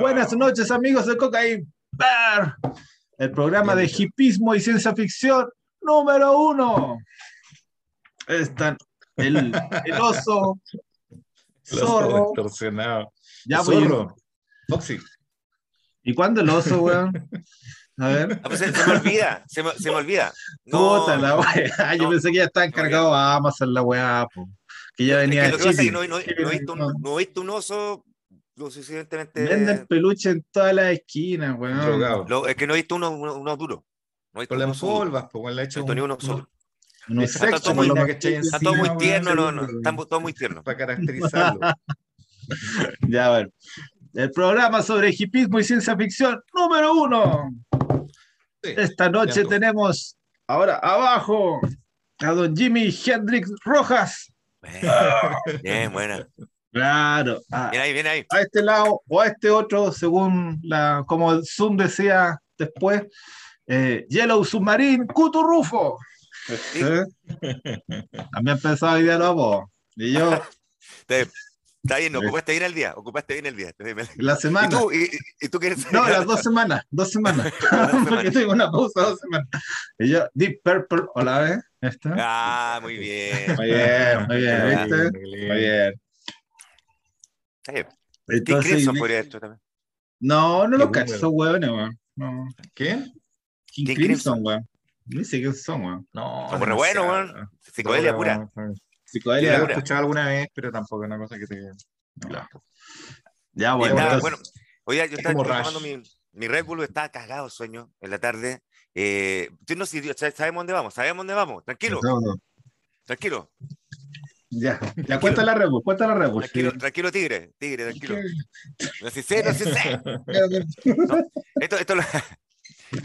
Buenas noches, amigos de Cocaine Bear, el programa de hipismo y ciencia ficción número uno. Están el, el oso, zorro. Ya voy. Zorro. Foxy. ¿Y cuándo el oso, weón? A ver. Ah, pues se, me olvida, se me, se me olvida. No, Puta la weá. Yo pensé que ya estaba encargado a Amazon la weá, que ya venía es que no, no, he visto un, no he visto un oso lo suficientemente. Venden peluche en todas las esquinas, weón. Lo, es que no he visto uno, uno, uno duro. No he Con las polvas, pues, le he hecho. Un, uno solo. No está, todo muy, está todo muy tierno, no, no, está todo muy tierno. Para caracterizarlo. ya, a ver. El programa sobre hipismo y ciencia ficción número uno. Sí, Esta noche tenemos ahora abajo a don Jimmy Hendrix Rojas. Bien, buena. Claro. A, ahí, bien ahí. A este lado o a este otro, según la, como Zoom decía después, eh, Yellow Submarine, Cuturrufo. ¿Sí? ¿Eh? También pensaba hoy a vos. Y yo. Está bien, ocupaste bien el día, ocupaste bien el día. La semana. ¿Y tú, y, tú quieres No, las dos semanas, dos semanas. Porque tengo una pausa dos semanas. Y yo, Deep Purple, hola, ¿ves? ¿Esta? Ah, muy bien. Muy bien, muy bien, ¿viste? Muy bien. Está bien. Entonces, ¿Qué Crimson podría esto también? No, no lo cacho, huevones, weón. No. ¿Qué? King Crimson, weón. No sé qué son, weón. No. Son re buenos, weón. Psicodelia pura. Psicodelia lo he escuchado alguna vez, pero tampoco es una cosa que te. No. Ya, bueno. Bueno, oye, yo estaba tomando mi, mi Red Bull, estaba cagado sueño en la tarde. Eh, no, si, sabemos dónde vamos, sabemos dónde vamos, tranquilo. Tranquilo. Ya, ya cuenta la Red Bull, cuenta la Red Bull. Tranquilo, tranquilo, tigre, tigre, tranquilo. No sé, sé, no sé, sé. esto, esto,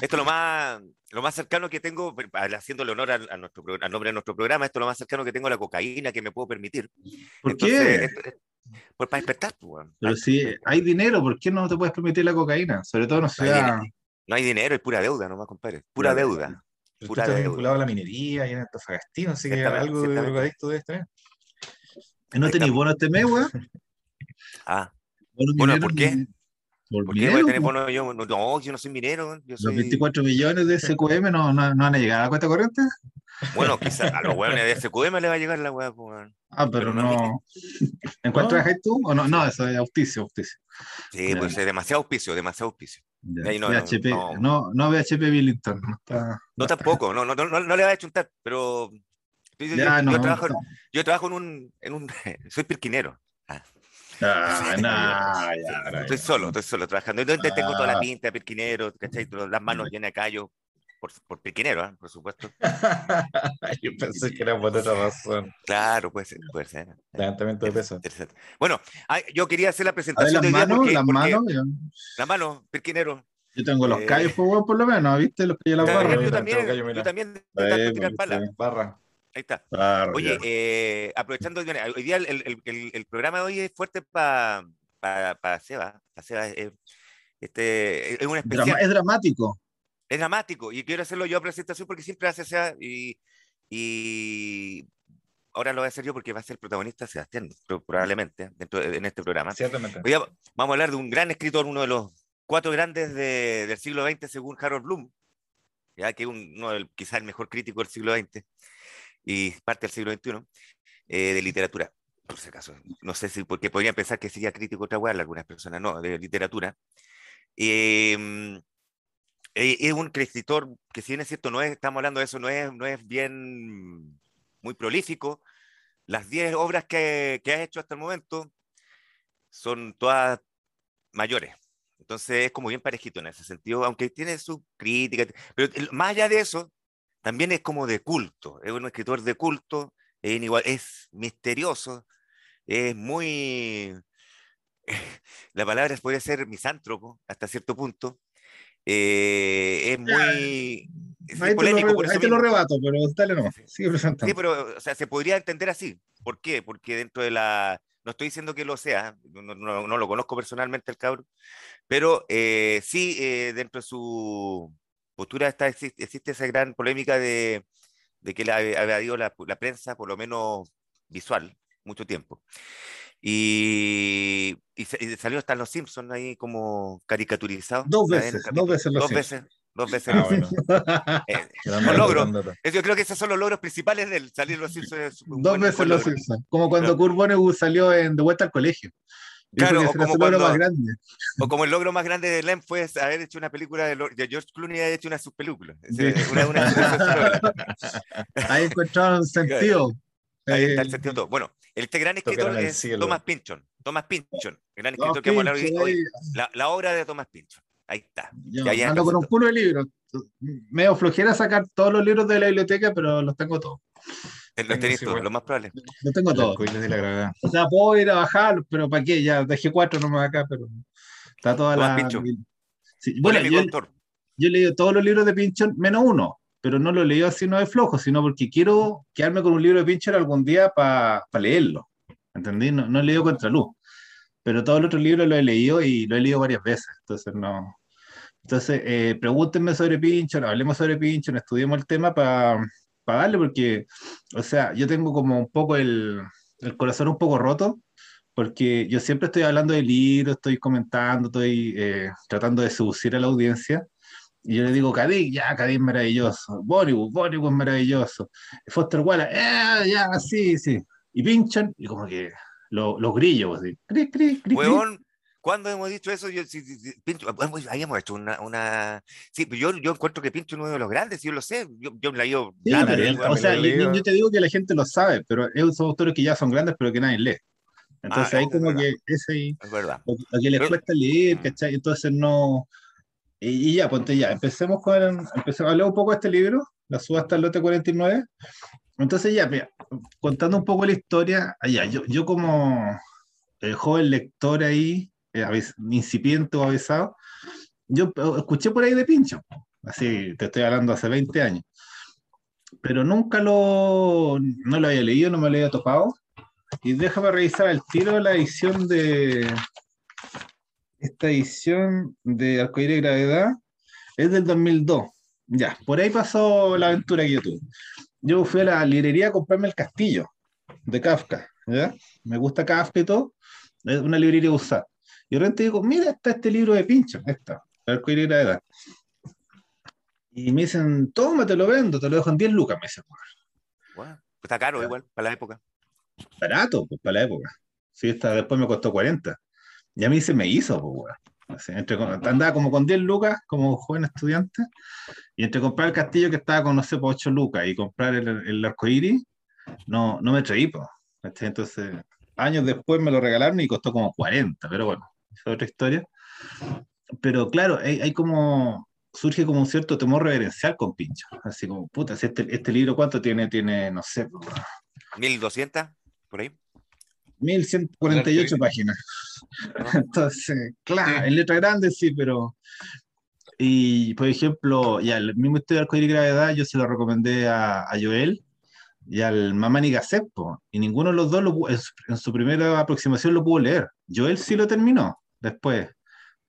esto es lo más, lo más cercano que tengo, haciéndole honor a, nuestro, al nombre de nuestro programa, esto es lo más cercano que tengo a la cocaína que me puedo permitir. ¿Por qué? pues para despertar. Pues, Pero si hay dinero, ¿por qué no te puedes permitir la cocaína? Sobre todo no ciudad... No hay dinero, es pura deuda nomás, compadre. Pura deuda. Pura está vinculado a la minería y en Antofagastino, así que algo de drogadicto de este ¿No tenéis bono este mes, weón? Ah. Bueno, ¿por qué? ¿Por, qué voy a tener bono yo? No, yo no soy minero. Yo soy... ¿Los 24 millones de SQM no, no, no van a llegar a la cuenta corriente? Bueno, quizás a los hueones de SQM le va a llegar la hueá. Pues, ah, pero, no. ¿En cuánto trabajas tú? ¿O no? no, eso es auspicio, auspicio. Sí, pues es demasiado auspicio, demasiado auspicio. no, VHP, no, no, VHP Billington. No, está... no tampoco, no, no, no, no, le va a chuntar, pero yo, ya, yo, yo, trabajo, yo trabajo en un, en un soy pirquinero. Ah. Ah, no, ya, estoy solo, estoy solo trabajando. Entonces tengo toda la ah. pinta de pirquinero, ¿cachai? Las manos llenas de callo, por, por pirquinero, ¿eh? por supuesto. Yo pensé que era por otra razón. Claro, puede ser. Puede ser. Levantamiento de peso. Bueno, yo quería hacer la presentación las manos, porque, las manos. Las manos, pirquinero. Yo tengo los eh, callos, por, por lo menos, ¿viste? Los callos de la barra. Yo también, yo también, yo también. Barra. Ahí está. Oye, eh, aprovechando, hoy día el, el, el, programa de hoy es fuerte para pa, pa Seba. Seba este, es una especial. Es dramático. Es dramático y quiero hacerlo yo a presentación porque siempre hace Seba y, y ahora lo voy a hacer yo porque va a ser el protagonista Sebastián, probablemente, dentro en este programa. Ciertamente. Hoy vamos a hablar de un gran escritor, uno de los cuatro grandes de, del siglo XX según Harold Bloom, ya que uno quizás el mejor crítico del siglo XX y parte del siglo XXI, eh, de literatura, por si acaso. No sé si, porque podrían pensar que sería crítico otra algunas personas, no, de literatura. Eh, es un escritor que, si bien es cierto, no es, estamos hablando de eso, no es, no es bien muy prolífico. Las 10 obras que, que ha hecho hasta el momento son todas mayores. Entonces es como bien parejito en ese sentido, aunque tiene su crítica. Pero más allá de eso, también es como de culto, es un escritor de culto, es, igual, es misterioso, es muy, la palabra puede ser misántropo hasta cierto punto, eh, es muy ahí polémico. Te lo, ahí te lo rebato, pero dale no, sigue presentando. Sí, pero o sea, se podría entender así. ¿Por qué? Porque dentro de la... No estoy diciendo que lo sea, no, no, no lo conozco personalmente el cabro, pero eh, sí eh, dentro de su postura está, existe, esa gran polémica de, de que le ha evadido la, la, prensa, por lo menos visual, mucho tiempo. Y, y, salió hasta Los Simpsons ahí como caricaturizado. Dos veces, dos veces Dos veces. Dos veces. Ah, bueno. eh, logros. Yo creo que esos son los logros principales del salir los Simpsons. Dos veces los Simpsons. Como cuando Kurt Vonnegut salió en De vuelta al colegio. Claro, o como, cuando, más grande. o como el logro más grande de Lem fue haber hecho una película de, de George Clooney y haber hecho una subpelícula. Una, una, Ahí encontraron sentido. Ahí está el eh, sentido todo. Bueno, este gran escritor es Thomas Pynchon. Thomas Pynchon, el gran escritor que hemos hablado hoy. La, la, obra de Thomas Pynchon. Ahí está. Yo ando con un puro de libros. Me flojera sacar todos los libros de la biblioteca, pero los tengo todos. Los tenéis todos, lo más probable. Los tengo todos. O sea, puedo ir a bajar, pero ¿para qué? Ya dejé cuatro nomás acá, pero está toda la. Sí. Bueno, yo, yo, he leído todos los libros de Pinchon, menos uno, pero no lo he leído así no de flojo, sino porque quiero quedarme con un libro de Pinchon algún día para leerlo. ¿Entendí? No, no he leído Contraluz pero todos los otros libros los he leído y lo he leído varias veces, entonces no. Entonces, eh, pregúntenme sobre Pinchon, hablemos sobre Pinchon, estudiemos el tema para darle, porque, o sea, yo tengo como un poco el, el, corazón un poco roto, porque yo siempre estoy hablando de libros, estoy comentando, estoy eh, tratando de seducir a la audiencia, y yo le digo, Cadí, ya, Cadí es maravilloso, Bollywood, Bollywood es maravilloso, Foster Wallace, eh, ya, sí, sí, y Pinchon, y como que los grillos, así. Cri, cri, cri, ¿Cuándo hemos dicho eso? Yo, si, si, Pincho, habíamos hecho una, una... Sí, yo, yo encuentro que Pincho es uno de los grandes, yo lo sé, yo, yo la digo... Sí, o sea, yo, yo, te digo que la gente lo sabe, pero son autores que ya son grandes, pero que nadie lee. Entonces ah, ahí como que ese... Es verdad. Lo, que les cuesta leer, mm. ¿cachai? Entonces no... Y, ya, ponte ya, empecemos con... Empecemos a hablar un poco de este libro, La subasta del lote 49. Entonces ya, mira, contando un poco la historia, allá, yo, yo como el joven lector ahí, eh, incipiente o avisado, yo escuché por ahí de Pincho, así te estoy hablando hace 20 años, pero nunca lo, no lo había leído, no me lo había topado, y déjame revisar el tiro la edición de, esta edición de Arcoíris y Gravedad, es del 2002, ya, por ahí pasó la aventura que yo tuve. Yo fui a la librería a comprarme el castillo de Kafka, ¿ya? Me gusta Kafka y todo, es una librería usada. Y de repente digo, mira, está este libro de pincho, esta, el de la edad. Y me dicen, toma, te lo vendo, te lo dejo en 10 lucas, me dicen. Bueno, está caro igual, para la época. Barato, pues, para la época. Sí, esta, después me costó 40. Y a mí se me hizo, pues, andaba como con 10 lucas como joven estudiante, y entre comprar el castillo que estaba con, no sé, por 8 lucas y comprar el, el arco iris, no, no me traí, pues. Entonces, años después me lo regalaron y costó como 40, pero bueno, es otra historia. Pero claro, hay, hay como, surge como un cierto temor reverencial con Pincho. Así como, puta, este, este libro, ¿cuánto tiene? Tiene, no sé. 1200, por ahí. 1148 páginas. Entonces, claro, en letra grande sí, pero. Y por ejemplo, ya el mismo estudio de y gravedad yo se lo recomendé a, a Joel y al Mamani Gacepo, y ninguno de los dos lo, en su primera aproximación lo pudo leer. Joel sí lo terminó después.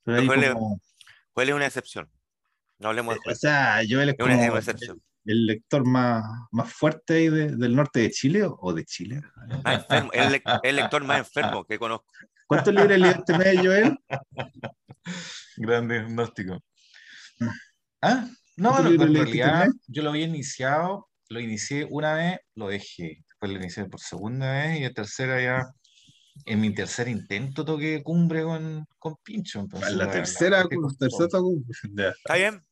Pero Joel, es una excepción. No hablemos de Joel. O sea, Joel es, como, una excepción el lector más, más fuerte ahí del norte de Chile o, de Chile. el, lector más enfermo que conozco. ¿Cuántos libros leíste medio, Joel? Gran diagnóstico. ¿Ah? No, no, en realidad yo lo había iniciado, lo inicié una vez, lo dejé, después lo inicié por segunda vez y la tercera ya, en mi tercer intento toqué cumbre con, con Pincho. la, tercera, la, tercera, Está bien,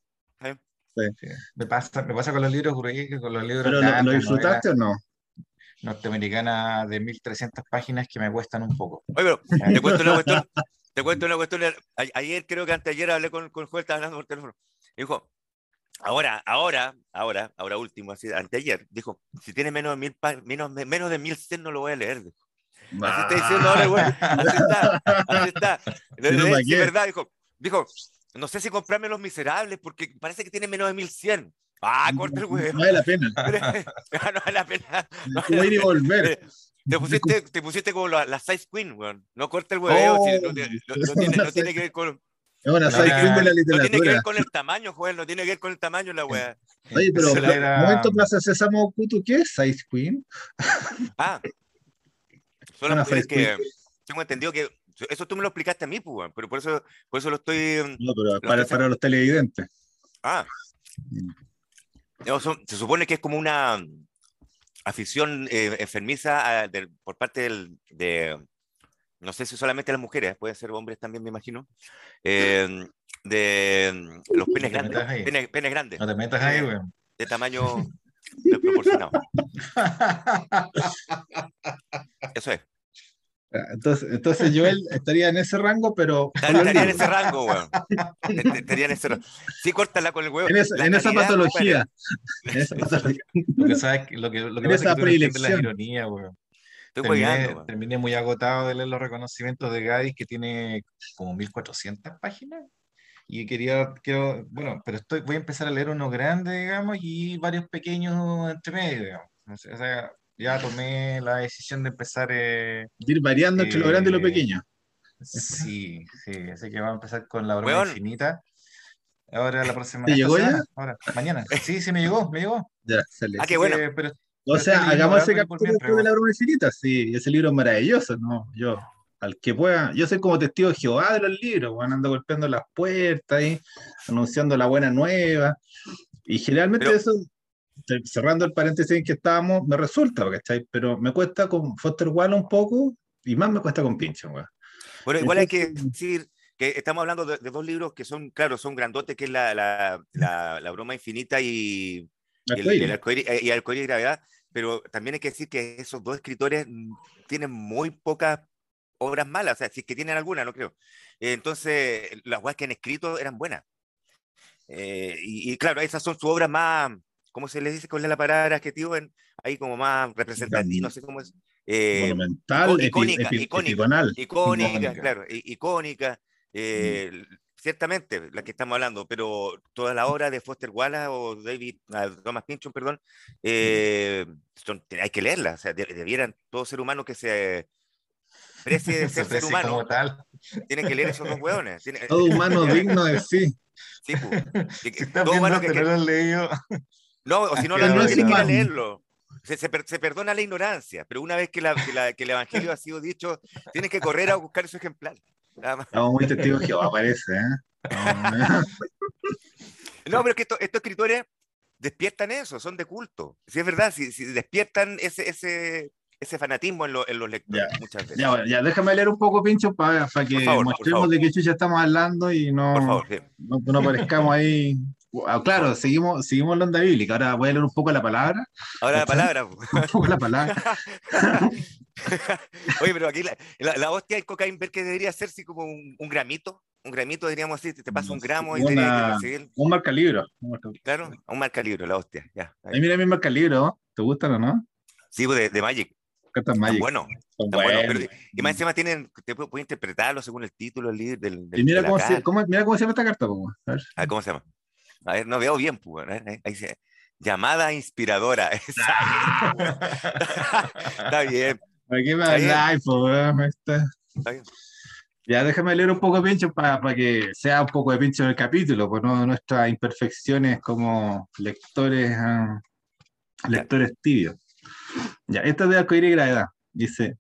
me, pasa, me pasa con los libros con los libros. ¿Pero lo, disfrutaste o no? Norteamericana de 1300 páginas que me cuestan un poco. Oye, pero te cuento una cuestión. Te cuento una cuestión. Ayer, creo que anteayer hablé con, con Joel, estaba hablando por teléfono. Dijo, ahora, ahora, ahora, ahora último, así, anteayer, dijo, si tiene menos de mil menos, menos de 1100 no lo voy a leer. Dijo. Así está diciendo ahora, güey. Así está, así está. De, verdad, dijo, dijo, no sé si comprarme Los Miserables porque parece que tiene menos de 1100. Ah, corta el huevo. No vale la pena. no vale la pena. No vale ir y volver. Te pusiste, te pusiste como la, la size queen, weón. No corta el huevo. Oh, no, tiene, no, tiene, que ver con. Es una size queen de la literatura. No tiene que ver con el tamaño, joder. No tiene que ver con el tamaño la weá. Oye, pero un era... momento Plaza Sésamo Kutu, ¿qué es size queen? Ah. Son las mujeres que. tengo entendido que eso tú me lo explicaste a mí, pues, pero por eso, por eso lo estoy. No, pero para, para los televidentes. Ah. Mm. se supone que es como una afición eh, enfermiza ah, por parte del, de, no sé si solamente las mujeres, pueden ser hombres también, me imagino, eh, de los penes grandes. Penes, grandes. No te metas ahí, güey. De tamaño desproporcionado. Eso es. Entonces, entonces Joel estaría en ese rango, pero. Estaría en ese rango, weón. Estaría en ese rango. Sí, córtala con el huevo. En, esa, patología. En esa patología. Lo que, sabes, lo que, lo que pasa es que la ironía, weón. terminé, terminé, muy agotado de leer los reconocimientos de Gadis, que tiene como 1400 páginas. Y quería, quiero, bueno, pero estoy, voy a empezar a leer uno grande, digamos, y varios pequeños entre medio, digamos. O sea, ya tomé la decisión de empezar. Eh, ir variando entre lo grande y lo eh, pequeño. Sí, sí, así que vamos a empezar con la broma infinita. Ahora la próxima. ¿Te llegó ya? Ahora, mañana. Sí, sí, me llegó, me llegó. Ya, sale. Ah, qué bueno. o sea, hagamos ese capítulo de la broma infinita. Sí, ese libro es maravilloso, ¿no? Yo, al que pueda, yo soy como testigo de Jehová de los libros, bueno, ando golpeando las puertas ahí, anunciando la buena nueva. Y generalmente eso cerrando el paréntesis en que estábamos, me resulta, ¿cachai? Pero me cuesta con Foster Wall un poco y más me cuesta con Pincho, Bueno, igual hay que decir que estamos hablando de, dos libros que son, claro, son grandotes, que es la, la, la, broma infinita y, el, el y y gravedad, pero también hay que decir que esos dos escritores tienen muy pocas obras malas, o sea, si es que tienen alguna, no creo. Entonces, las que han escrito eran buenas. Eh, y, y, claro, esas son sus obras más, ¿cómo se les dice con la palabra adjetivo? En, ahí como más representativo, no sé cómo es. Eh, Monumental, icónica, icónica, icónica, claro, icónica. Eh, ciertamente, la que estamos hablando, pero toda la obra de Foster Wallace o David, ah, Thomas Pynchon, perdón, eh, hay que leerla, o sea, debieran todo ser humano que se precie de ser, ser humano, tal. tienen que leer esos dos hueones. todo humano digno de sí. Sí, pues. todo humano que, que... leído. No, o si no, no, que leerlo. Se, se, perdona la ignorancia, pero una vez que, la, que, el Evangelio ha sido dicho, tienes que correr a buscar su ejemplar. Estamos muy testigos que Jehová, parece. ¿eh? No, pero es que estos escritores despiertan eso, son de culto. Si es verdad, si, si despiertan ese, ese, ese fanatismo en, en, los lectores muchas veces. Ya, ya, déjame leer un poco, Pincho, para, para que mostremos de qué chucha estamos hablando y no, favor, no, no, parezcamos ahí Ah, claro, seguimos, seguimos la onda bíblica. Ahora voy a leer un poco la palabra. Ahora la palabra. un poco la palabra. Oye, pero aquí la, la, hostia del cocaína ver que debería hacerse como un, un, gramito. Un gramito, diríamos así, te pasa un gramo y una, Un marcalibro. Claro, un marcalibro, la hostia. Ya, ahí. mira mi marcalibro, ¿te gustan o no? Sí, pues, de, de Magic. Magic. bueno. Bueno. pero, y más encima tienen, te puedes interpretarlo según el título del libro. Del, y mira cómo, se, cómo, mira cómo se llama esta carta, a ver. A ver, ¿cómo se llama? A ver, no veo bien, pues. Ahí dice, llamada inspiradora. Está bien. Aquí me pues, Ya déjame leer un poco de pincho para que sea un poco de pincho en el capítulo, pues no nuestras imperfecciones como lectores, ah, lectores tibios. Ya, esta es de Arcoíris y Gravedad. Dice,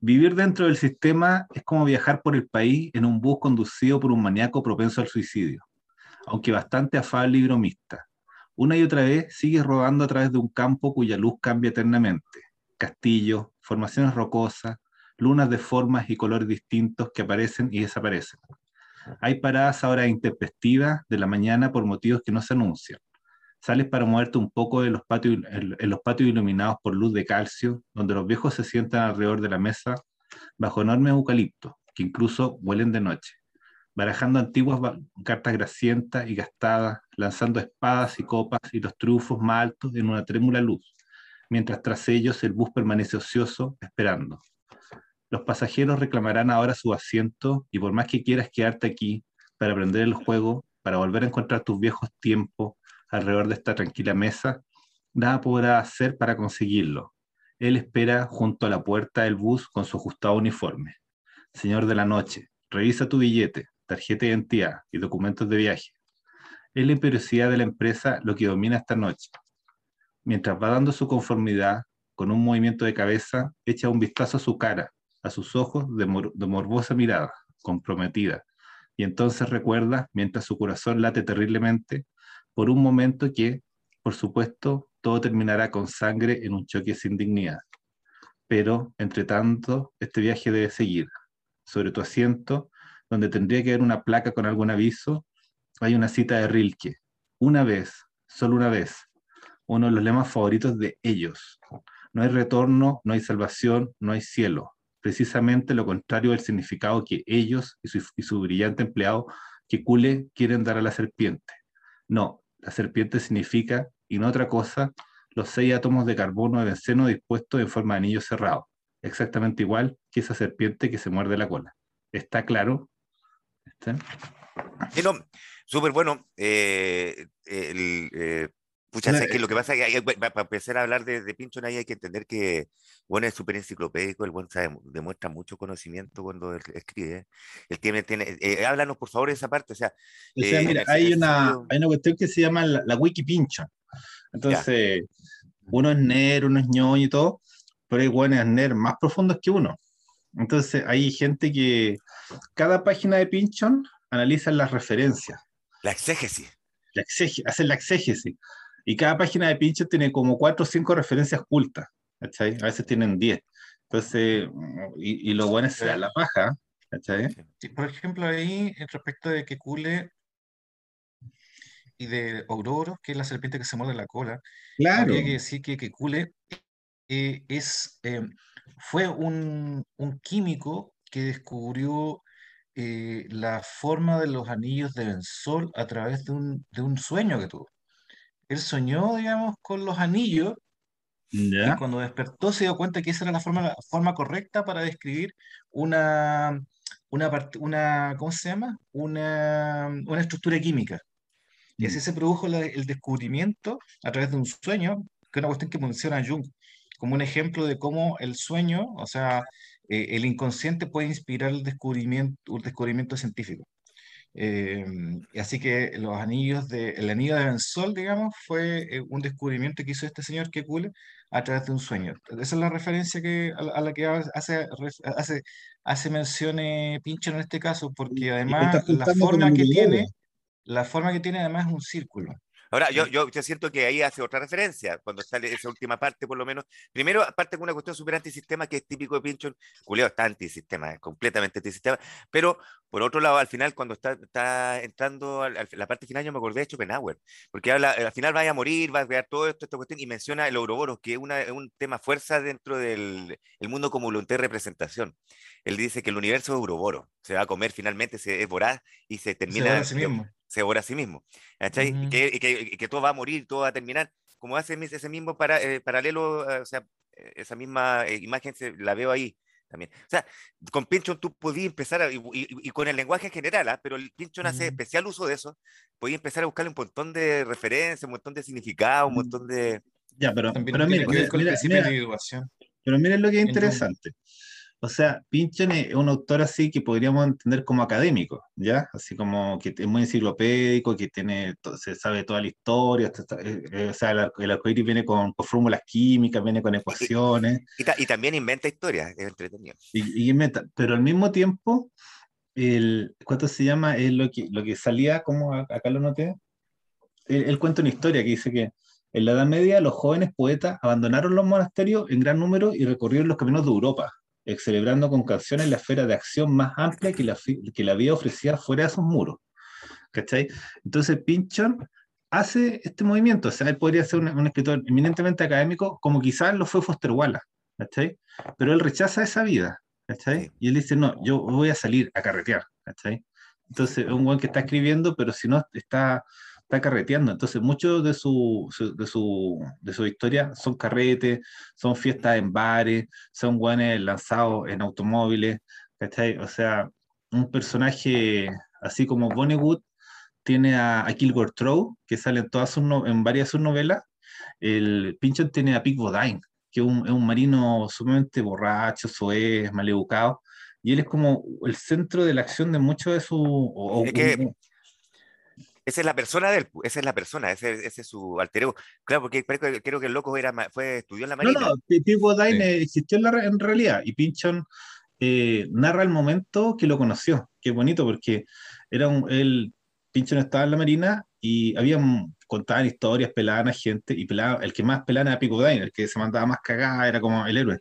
vivir dentro del sistema es como viajar por el país en un bus conducido por un maníaco propenso al suicidio aunque bastante afable y bromista. Una y otra vez sigue rodando a través de un campo cuya luz cambia eternamente. Castillos, formaciones rocosas, lunas de formas y colores distintos que aparecen y desaparecen. Hay paradas ahora intempestivas de la mañana por motivos que no se anuncian. Sales para moverte un poco de los patios, en los patios iluminados por luz de calcio, donde los viejos se sientan alrededor de la mesa bajo enormes eucaliptos, que incluso huelen de noche barajando antiguas cartas grasientas y gastadas, lanzando espadas y copas y los trufos más altos en una trémula luz, mientras tras ellos el bus permanece ocioso, esperando. Los pasajeros reclamarán ahora su asiento y por más que quieras quedarte aquí para aprender el juego, para volver a encontrar tus viejos tiempos alrededor de esta tranquila mesa, nada podrá hacer para conseguirlo. Él espera junto a la puerta del bus con su ajustado uniforme. Señor de la noche, revisa tu billete, tarjeta de identidad y documentos de viaje. Es la imperiosidad de la empresa lo que domina esta noche. Mientras va dando su conformidad, con un movimiento de cabeza, echa un vistazo a su cara, a sus ojos de, de morbosa mirada, comprometida, y entonces recuerda, mientras su corazón late terriblemente, por un momento que, por supuesto, todo terminará con sangre en un choque sin dignidad. Pero, entre tanto, este viaje debe seguir. Sobre tu asiento, donde tendría que haber una placa con algún aviso, hay una cita de Rilke. Una vez, solo una vez, uno de los lemas favoritos de ellos. No hay retorno, no hay salvación, no hay cielo. Precisamente lo contrario del significado que ellos y su, brillante empleado que Kule quieren dar a la serpiente. No, la serpiente significa, y no otra cosa, los seis átomos de carbono de benceno dispuestos en forma de anillo cerrado, exactamente igual que esa serpiente que se muerde la cola. ¿Está claro? ¿Está? súper bueno. Eh, el, eh, pucha, sé que lo que pasa es que para empezar a hablar de, de Pinchon ahí hay que entender que bueno es súper enciclopédico, el buen demuestra mucho conocimiento cuando escribe. El tiene, tiene eh, háblanos por favor de esa parte. O sea, mira, hay, una, hay una cuestión que se llama la, wiki Pinchon. Entonces, uno es nerd, uno es ñoño y todo, pero hay buenos nerd más profundos que uno. Entonces, hay gente que cada página de Pinchon analiza las referencias. La exégesis. La exégesis, hacen la exégesis. Y cada página de Pinchon tiene como cuatro o cinco referencias. ¿cachai? A veces tienen diez. Entonces, y, lo bueno es la paja. por ejemplo, ahí, respecto de que Cule y de Auroro, que es la serpiente que se muerde la cola, claro. habría que decir que, Cule eh, es, eh, fue un, un, químico que descubrió eh, la forma de los anillos de benzol a través de un, de un sueño que tuvo. Él soñó, digamos, con los anillos y cuando despertó se dio cuenta que esa era la forma, la forma correcta para describir una, una, una ¿cómo se llama? Una, una estructura química. Y así mm. se produjo el descubrimiento a través de un sueño, que es una cuestión que menciona Jung, como un ejemplo de cómo el sueño, o sea, eh, el inconsciente puede inspirar el descubrimiento, un descubrimiento científico. Eh, así que los anillos de, el anillo de Benzol, digamos, fue eh, un descubrimiento que hizo este señor Kekule a través de un sueño. Esa es la referencia que, a, la que hace, hace, hace mención Pincho en este caso, porque además la forma que tiene la forma que tiene además es un círculo. Ahora, yo, yo, yo, siento que ahí hace otra referencia, cuando sale esa última parte, por lo menos. Primero, parte con una cuestión súper antisistema, que es típico de Pinchon. Julio está antisistema, completamente antisistema. Pero, por otro lado, al final, cuando está, está entrando a la parte final, yo me acordé de Schopenhauer, porque habla, al final vaya a morir, va a crear todo esto, esta cuestión, y menciona el Ouroboros, que es una, un tema fuerza dentro del el mundo como voluntad de representación. Él dice que el universo es Ouroboros, se va a comer finalmente, se es voraz y se termina. Se se devora a sí mismo. y, que, que, todo va a morir, todo va a terminar. Como hace ese mismo para, eh, paralelo, eh, o sea, eh, esa misma imagen se, la veo ahí también. O sea, con Pinchon tú podías empezar, y, con el lenguaje en general, ¿ah? pero el Pinchon hace especial uso de eso, podías empezar a buscarle un montón de referencias, un montón de significado, un montón de... Ya, pero, pero mira, pero miren lo que es interesante. O sea, Pinchon es un autor así que podríamos entender como académico, ¿ya? Así como que es muy enciclopédico, que tiene, se sabe toda la historia, eh, eh, o sea, el, el viene con, fórmulas químicas, viene con ecuaciones. Y, también inventa historias, es entretenido. Y, inventa, pero al mismo tiempo, el, ¿cuánto se llama? Es lo que, lo que salía, como acá lo noté, él, cuenta una historia que dice que en la Edad Media los jóvenes poetas abandonaron los monasterios en gran número y recorrieron los caminos de Europa celebrando con canciones la esfera de acción más amplia que la, que la vida ofrecía fuera de esos muros. ¿Cachai? Entonces Pinchon hace este movimiento, o sea, él podría ser un, escritor eminentemente académico, como quizás lo fue Foster Wallace, ¿cachai? Pero él rechaza esa vida, ¿cachai? Y él dice, no, yo voy a salir a carretear, ¿cachai? Entonces, es un buen que está escribiendo, pero si no está está carreteando. Entonces, mucho de su, de su, de su historia son carretes, son fiestas en bares, son guanes lanzados en automóviles, ¿cachai? O sea, un personaje así como Vonnegut tiene a, a Kilgore Trow, que sale en, todas sus en varias de sus novelas. El Pinchon tiene a Pick Bodine, que es un, es un marino sumamente borracho, soez, maleducado, y él es como el centro de la acción de muchos de sus... Esa es la persona del, esa es la persona, ese, ese es su alter ego. Claro, porque creo que el loco era, fue, estudió en la marina. No, no, Tipo Dine existió en, la, en, realidad y Pinchon eh, narra el momento que lo conoció. Qué bonito, porque era un, el Pincho no estaba en la Marina y habían contaban historias, pelaban a gente y pelaba, el que más pelaba era Pico el que se mandaba más cagada era como el héroe.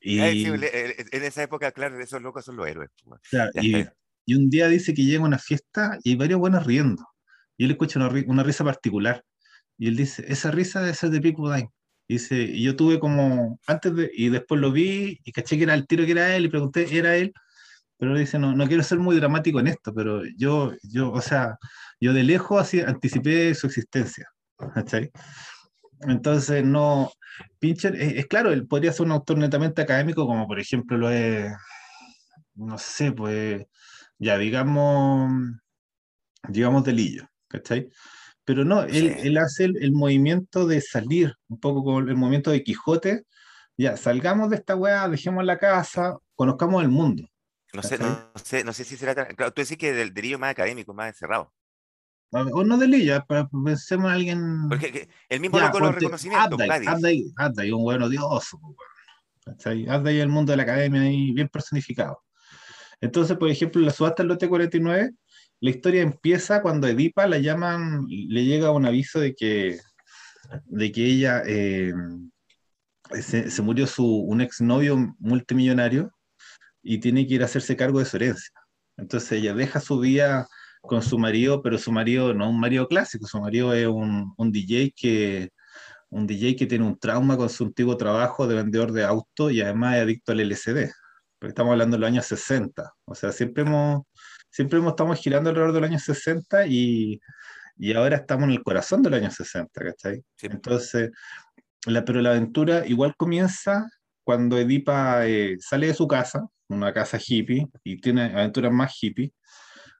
Y, en esa época, claro, esos locos son los héroes. Pues, y, y, un día dice que llega a una fiesta y hay varios buenos riendo. Y él escucha una, una risa particular. Y él dice, esa risa debe ser de Pico Dain. Dice, y yo tuve como, antes de, y después lo vi y caché que era el tiro que era él y pregunté, ¿era él? Pero dice, no, no quiero ser muy dramático en esto, pero yo, yo, o sea, yo de lejos así anticipé su existencia. ¿cachai? Entonces, no, Pincher, es, claro, él podría ser un autor netamente académico, como por ejemplo lo es, no sé, pues, ya digamos, digamos de Lillo, ¿cachai? Pero no, él, hace el, movimiento de salir, un poco como el movimiento de Quijote. Ya, salgamos de esta weá, dejemos la casa, conozcamos el mundo. No sé, no, sé, no sé si será. Claro, tú decís que del delillo más académico, más encerrado. O no de Lilla, pero pensemos en alguien. Porque el mismo loco los reconocimientos. Anda ahí, un buen odioso. Anda ahí el mundo de la academia ahí bien personificado. Entonces, por ejemplo, la subasta del lote 49 la historia empieza cuando Edipa la llaman, le llega un aviso de que, de que ella eh, se, murió su, un exnovio multimillonario y tiene que ir a hacerse cargo de su herencia. Entonces ella deja su vida con su marido, pero su marido no es un marido clásico, su marido es un, un DJ que un DJ que tiene un trauma con su antiguo trabajo de vendedor de auto y además es adicto al LSD. Porque estamos hablando de los años 60. O sea, siempre hemos, siempre estamos girando alrededor del año 60 y, y ahora estamos en el corazón del año 60, ¿cachai? Entonces, la, pero la aventura igual comienza cuando Edipa eh, sale de su casa, una casa hippie, y tiene aventuras más hippie,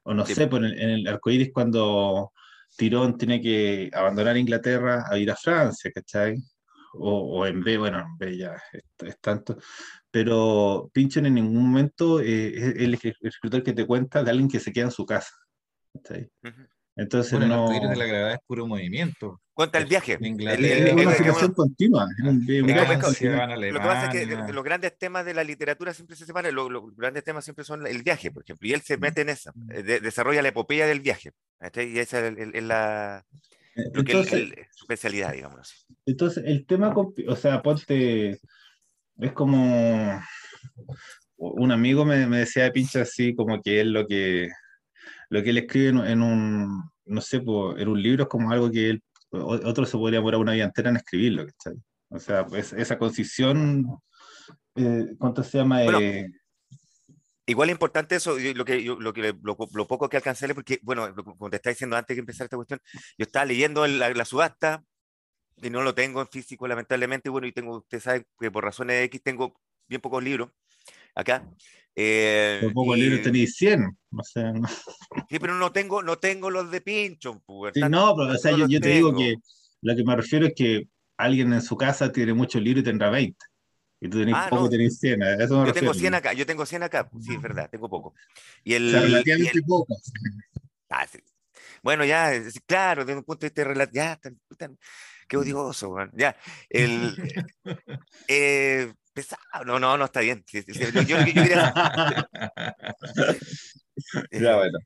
o no sé, pues en el, arco iris cuando Tirón tiene que abandonar Inglaterra a ir a Francia, ¿cachai? O, o en B, bueno, en B ya es tanto, pero Pinchen en ningún momento eh, es el, escritor que te cuenta de alguien que se queda en su casa. Entonces bueno, no... El de la gravedad es puro movimiento. Cuenta el viaje. Es una situación continua. Lo que pasa es que los grandes temas de la literatura siempre se separan. Los, grandes temas siempre son el viaje, por ejemplo. Y él se mm. mete en eso. Mm. Eh, desarrolla la epopeya del viaje. Y esa es, la, entonces, su especialidad, digamos. Entonces, el tema, o sea, ponte es como un amigo me, decía de pincha así, como que él lo que lo que él escribe en, un, no sé, en un libro es como algo que él, otro se podría morar una vida entera en escribirlo, O sea, pues, esa concisión, eh, ¿cuánto se llama? Eh, igual es importante eso, lo, que, lo, que, lo, poco que alcancé, porque, bueno, como te estaba diciendo antes de empezar esta cuestión, yo estaba leyendo la subasta, y no lo tengo en físico, lamentablemente. Bueno, y tengo, usted sabe que por razones X tengo bien pocos libros acá. Eh, por pocos libros tenéis 100. O sea, Sí, pero no tengo, no tengo los de Pincho. Pues, sí, no, pero o sea, yo, te digo que lo que me refiero es que alguien en su casa tiene muchos libros y tendrá 20. Y tú tenés ah, poco, tenés 100. Eso yo tengo 100 acá, yo tengo 100 acá. Sí, es verdad, tengo poco. Y el, o sea, relativamente poco. Ah, sí. Bueno, ya, claro, desde un punto de vista relativo, ya, qué odioso, Ya, el. Eh, pesado, no, no, no está bien. Yo, yo, ya, bueno.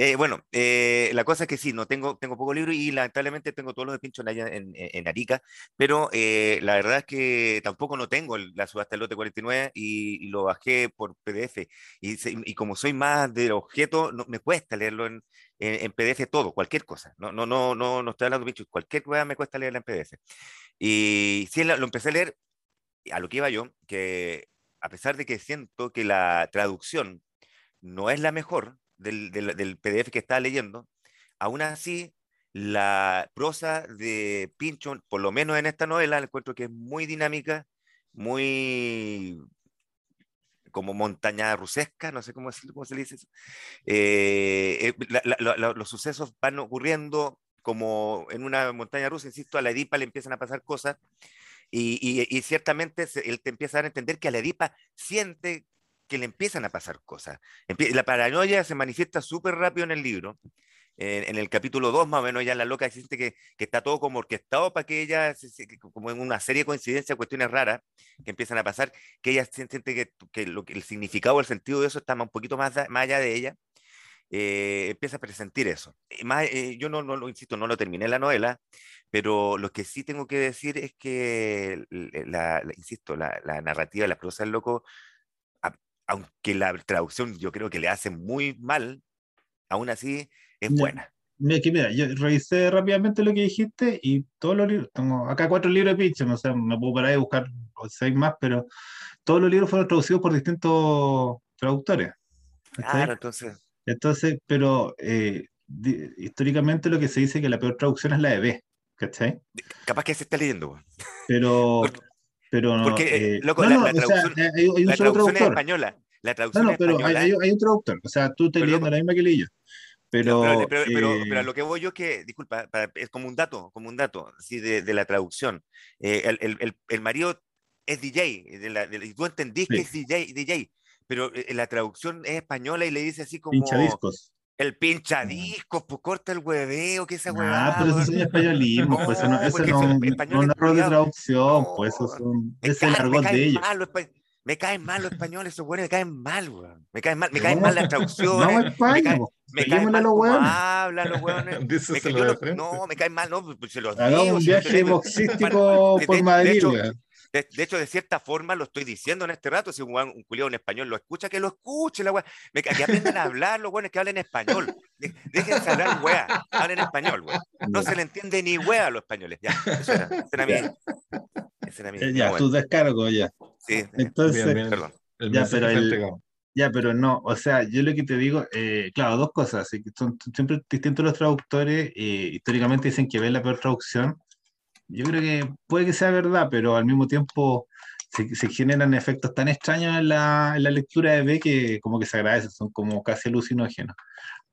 Eh, bueno, eh, la cosa es que sí, no tengo, tengo poco libro y lamentablemente tengo todos los de Pincho en, en, Arica, pero eh, la verdad es que tampoco no tengo la subasta del lote 49 y, lo bajé por PDF. Y, y, como soy más del objeto, no, me cuesta leerlo en, en, PDF todo, cualquier cosa. No, no, no, no, no estoy hablando de Pincho, cualquier cosa me cuesta leerla en PDF. Y sí, lo, empecé a leer, a lo que iba yo, que a pesar de que siento que la traducción no es la mejor, del, PDF que estaba leyendo, aún así la prosa de Pincho, por lo menos en esta novela, encuentro que es muy dinámica, muy como montaña rusesca, no sé cómo, cómo se dice eso. Eh, eh, los sucesos van ocurriendo como en una montaña rusa, insisto, a la Edipa le empiezan a pasar cosas y, y ciertamente él te empieza a dar a entender que a la Edipa siente que le empiezan a pasar cosas. La paranoia se manifiesta súper rápido en el libro en, el capítulo 2 más o menos ya la loca siente que, que está todo como orquestado para que ella, como en una serie de coincidencias, cuestiones raras que empiezan a pasar, que ella siente que, que, lo, que el significado, el sentido de eso está un poquito más, más allá de ella, eh, empieza a presentir eso. Más, eh, yo no, no lo insisto, no lo terminé la novela, pero lo que sí tengo que decir es que, la, insisto, la, la, narrativa la prosa del loco, aunque la traducción yo creo que le hace muy mal, aún así es buena. Mira, mira, yo revisé rápidamente lo que dijiste y todos los libros, tengo acá cuatro libros de pitch, no sé, me puedo parar y buscar seis más, pero todos los libros fueron traducidos por distintos traductores. Claro, entonces. Entonces, pero eh, históricamente lo que se dice es que la peor traducción es la de B, ¿cachai? Capaz que se está leyendo. Pero, pero no. Porque, eh, loco, la, traducción, hay, un la traducción es española. La traducción no, no, pero hay, hay, un traductor. O sea, tú estás leyendo la misma que leí yo. Pero, pero, pero, pero, a lo que voy yo es que, disculpa, es como un dato, como un dato, sí, de, de la traducción. Eh, el, el, el, marido es DJ, de la, de, tú entendís que es DJ, DJ, pero eh, la traducción es española y le dice así como... Pinchadiscos. El pinchadiscos, pues corta el hueveo, que esa huevada. Ah, pero eso es españolismo, pues eso no, eso no, no, no, es error de traducción, pues eso son, es el argot de ellos. Me caen mal los españoles, esos güeyes me caen mal, weón. Me caen mal, me caen mal las traducciones. No, España, me caen, mal cómo hablan los weones. no, me caen mal, no, pues se los digo. un viaje boxístico por Madrid, weón. De, hecho, de cierta forma lo estoy diciendo en este rato. Si un, un culiado en español lo escucha, que lo escuche, la Me, que aprendan a hablar los buenos que hablen español. De, déjense hablar, weá. Hablen español, weá. No se le entiende ni weá a los españoles. Ya, eso era, eso era mi, eh, ya, tu descargo ya. Sí, entonces, perdón. ya, pero ya, pero no, o sea, yo lo que te digo, eh, claro, dos cosas, son siempre distintos los traductores, eh, históricamente dicen que ven la peor traducción, yo creo que puede que sea verdad, pero al mismo tiempo se, se generan efectos tan extraños en la, en la, lectura de B que como que se agradecen, son como casi alucinógenos.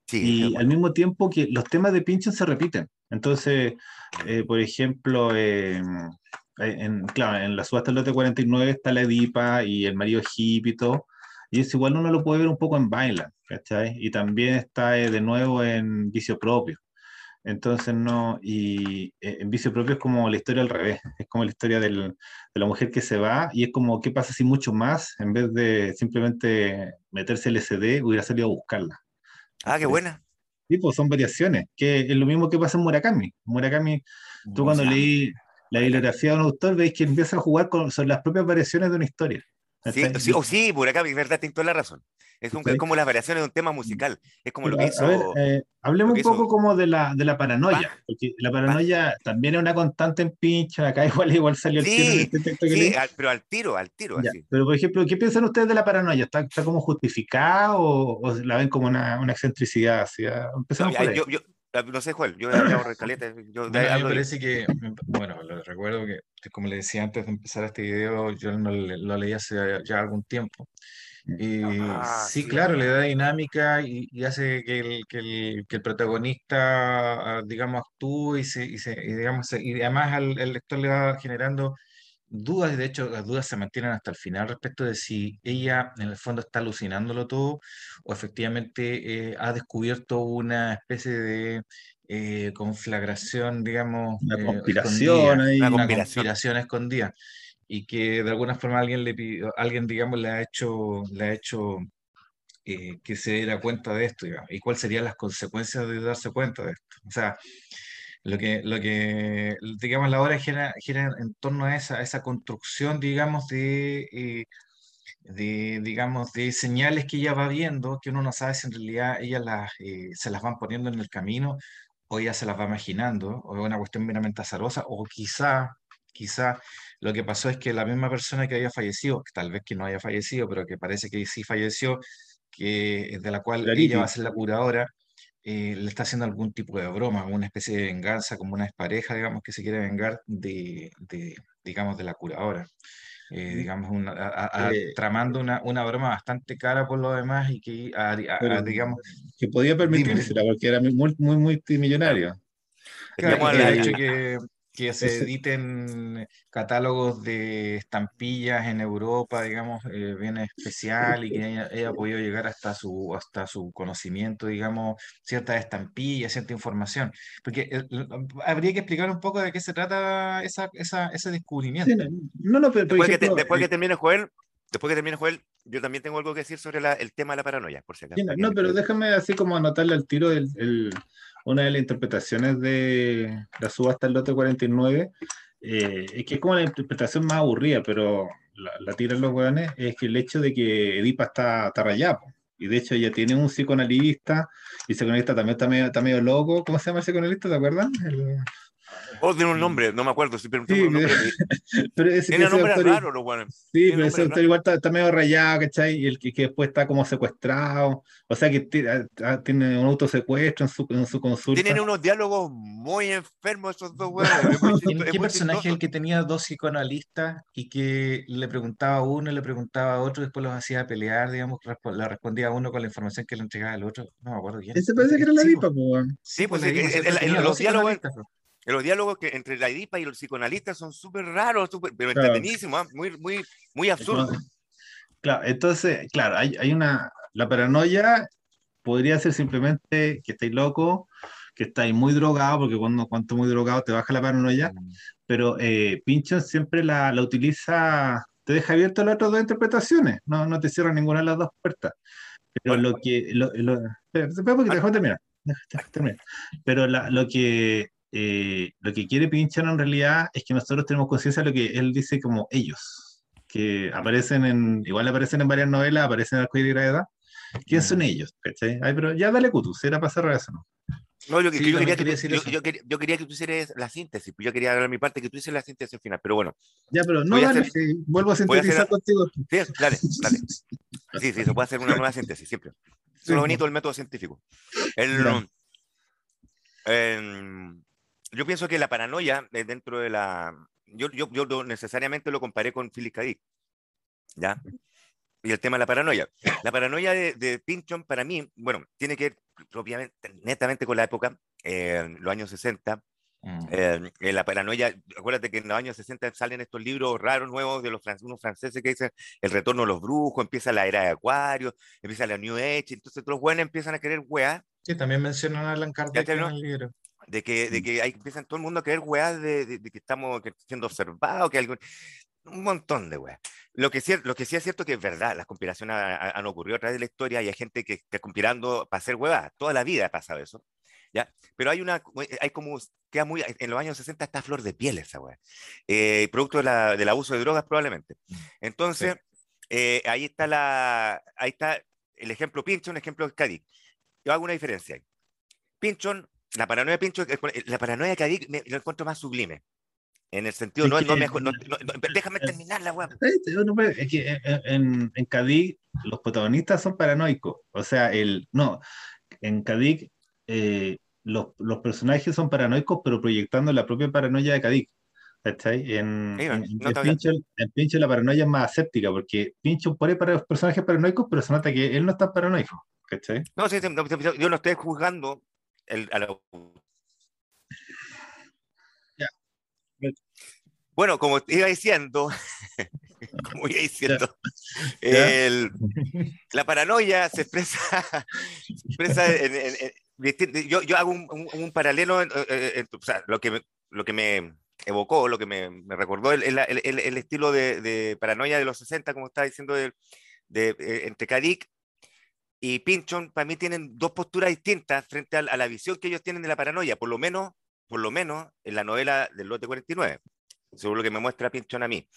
Sí, y al mismo tiempo que los temas de Pinchon se repiten. Entonces, por ejemplo, eh, en, claro, en la subasta del lote 49 está la Edipa y el marido hippie y todo, y es igual uno lo puede ver un poco en Bailan, ¿cachai? Y también está eh, de nuevo en Vicio Propio. Entonces, no, y eh, en Vicio Propio es como la historia al revés, es como la historia del, de la mujer que se va, y es como, ¿qué pasa si mucho más, en vez de simplemente meterse el SD, hubiera salido a buscarla? Ah, qué buena. Sí, pues son variaciones, que es lo mismo que pasa en Murakami. Murakami, tú cuando leí la bibliografía de un autor, veis que empieza a jugar con son las propias variaciones de una historia. Sí, sí, o sí, por acá, es verdad, tienes toda la razón. Es, como las variaciones de un tema musical. Es como lo que hizo. A ver, eh, hablemos un poco como de la, de la paranoia, porque la paranoia también es una constante en pincha. Acá igual, igual salió el sí, este texto que sí, pero al tiro, al tiro. así. Pero, por ejemplo, ¿qué piensan ustedes de la paranoia? ¿Está, está como justificada o, o, la ven como una, una excentricidad? Así, empezamos por ahí. Yo, yo, Ah, no sé, Joel, yo hago recalete. Yo, a mí me parece que, bueno, recuerdo que, como le decía antes de empezar este video, yo no lo leí hace ya algún tiempo. Y ah, sí, claro, le da dinámica y, hace que el, que, el, que el, protagonista, ah, digamos, actúe y, se, y, se, y digamos, y además al, el lector le va generando dudas, y de hecho las dudas se mantienen hasta el final respecto de si ella en el fondo está alucinándolo todo o efectivamente eh, ha descubierto una especie de eh, conflagración, digamos, una eh, conspiración, una, conspiración escondida y que de alguna forma alguien le pidió, alguien digamos le ha hecho, le ha hecho que se diera cuenta de esto, y cuáles serían las consecuencias de darse cuenta de esto. O sea, lo que, lo que digamos, la obra gira, gira en torno a esa, esa construcción, digamos, de, eh, de, digamos, de señales que ella va viendo, que uno no sabe si en realidad ella las, eh, se las van poniendo en el camino o ella se las va imaginando, o es una cuestión meramente azarosa, o quizá, quizá lo que pasó es que la misma persona que había fallecido, tal vez que no haya fallecido, pero que parece que sí falleció, que, de la cual ella va a ser la curadora, eh, le está haciendo algún tipo de broma, una especie de venganza, como una pareja, digamos, que se quiere vengar de, de digamos, de la curadora. Eh, digamos, una, eh, tramando una, una, broma bastante cara por lo demás y que, digamos... Que podía permitírsela porque era muy, muy multimillonario. Claro, que, que se editen catálogos de estampillas en Europa, digamos, eh, bien especial y que haya, podido llegar hasta su, hasta su conocimiento, digamos, ciertas estampillas, cierta información. Porque eh, habría que explicar un poco de qué se trata esa, esa, ese descubrimiento. no, no, pero, después, que después que termine Joel, después que termine Joel, yo también tengo algo que decir sobre el tema de la paranoia, por si acaso. no, pero déjame así como anotarle al tiro una de las interpretaciones de la subasta del lote 49, eh, es que es como la interpretación más aburrida, pero la, la tiran los hueones, es que el hecho de que Edipa está, está rayado. Y de hecho ya tiene un psicoanalista, y el psicoanalista también está medio, está medio loco. ¿Cómo se llama el psicoanalista? ¿Te acuerdas? El, Oh, tiene un nombre, no me acuerdo. Si sí, un nombre. pero ese, tiene nombre raro, lo bueno. Sí, pero ese autor igual está, medio rayado, ¿cachai? Y el que, que, después está como secuestrado. O sea, que ah, ah, tiene un autosecuestro en su, en su consulta. Tienen unos diálogos muy enfermos esos dos güeyes. ¿Qué personaje es el que tenía dos psicoanalistas y que le preguntaba a uno, le preguntaba a otro, después los hacía pelear, digamos, le respondía a uno con la información que le entregaba al otro? No me acuerdo bien. Ese parece que era la DIPA, pues. Sí, pues, los diálogos los diálogos que entre la Edipa y el psicoanalista son súper raros, pero entretenísimos, ¿ah? muy, muy, muy absurdos. Claro, entonces, claro, hay, hay, una. La paranoia podría ser simplemente que estáis loco, que estáis muy drogado, porque cuando cuanto muy drogado te baja la paranoia, mm. pero eh, Pinchon siempre la, la, utiliza, te deja abierto las otras dos interpretaciones, no, no te cierra ninguna de las dos puertas. Pero lo que. Lo, lo, espera, porque te terminar. Pero la, lo que eh, lo que quiere Pinchon en realidad es que nosotros tenemos conciencia de lo que él dice como ellos, que aparecen en, igual aparecen en varias novelas, aparecen en Arcoíris y Gravedad. ¿Quién son ellos? Ay, pero ya dale cutus, era para cerrar eso, ¿no? No, yo, quería que, yo, quería, que tú hicieras la síntesis, yo quería dar mi parte que tú hicieras la síntesis al final, pero bueno. Ya, pero no, dale, vuelvo a sintetizar contigo. Sí, dale, dale. Sí, sí, se puede hacer una nueva síntesis, siempre. Es lo bonito del método científico. El, yo pienso que la paranoia dentro de la... Yo, yo, yo necesariamente lo comparé con Philip K. ¿ya? Y el tema de la paranoia. La paranoia de, de Pinchon para mí, bueno, tiene que ver propiamente, netamente con la época, eh, los años 60, mm. eh, la paranoia, acuérdate que en los años 60 salen estos libros raros nuevos de los unos franceses que dicen el retorno de los brujos, empieza la era de Acuario, empieza la New Age, entonces todos los buenos empiezan a querer weá. Sí, también mencionan a Alan Kardec en el libro de que, de que hay, empiezan todo el mundo a creer weas de, de, que estamos siendo observados, que algo, un montón de weas. Lo que, sí, lo que sí es cierto que es verdad, las conspiraciones han, ocurrido a través de la historia y hay gente que está conspirando para hacer huevas, toda la vida ha pasado eso. ¿Ya? Pero hay una, hay como, queda muy, en los años 60 está flor de piel esa wea, eh, producto de la, del abuso de drogas probablemente. Mm, Entonces, eh, ahí está la, ahí está el ejemplo Pinchon, el ejemplo Cádiz. Yo hago una diferencia. Pinchon la paranoia de Pincho, la paranoia de Cadiz me, lo encuentro más sublime. En el sentido, no, no, mejor, no, déjame terminar la web. Es que en, en Cadiz los protagonistas son paranoicos. O sea, el, no, en Cadiz eh, los, los, personajes son paranoicos, pero proyectando la propia paranoia de Cadiz. En, en, Pincho, en, Pincho, la paranoia es más aséptica, porque Pincho pone para los personajes paranoicos, pero se nota que él no está paranoico. ¿cachai? No, sí, yo no estoy juzgando bueno, como iba diciendo, como iba diciendo, la paranoia se expresa, yo, yo, hago un, paralelo, o sea, lo que, me, lo que me evocó, lo que me, recordó el, el, estilo de, paranoia de los 60, como estaba diciendo, de, eh, entre Kadik y Pinchon para mí tienen dos posturas distintas frente a, la visión que ellos tienen de la paranoia, por lo menos, por lo menos en la novela del lote 49, según lo que me muestra Pinchon a mí.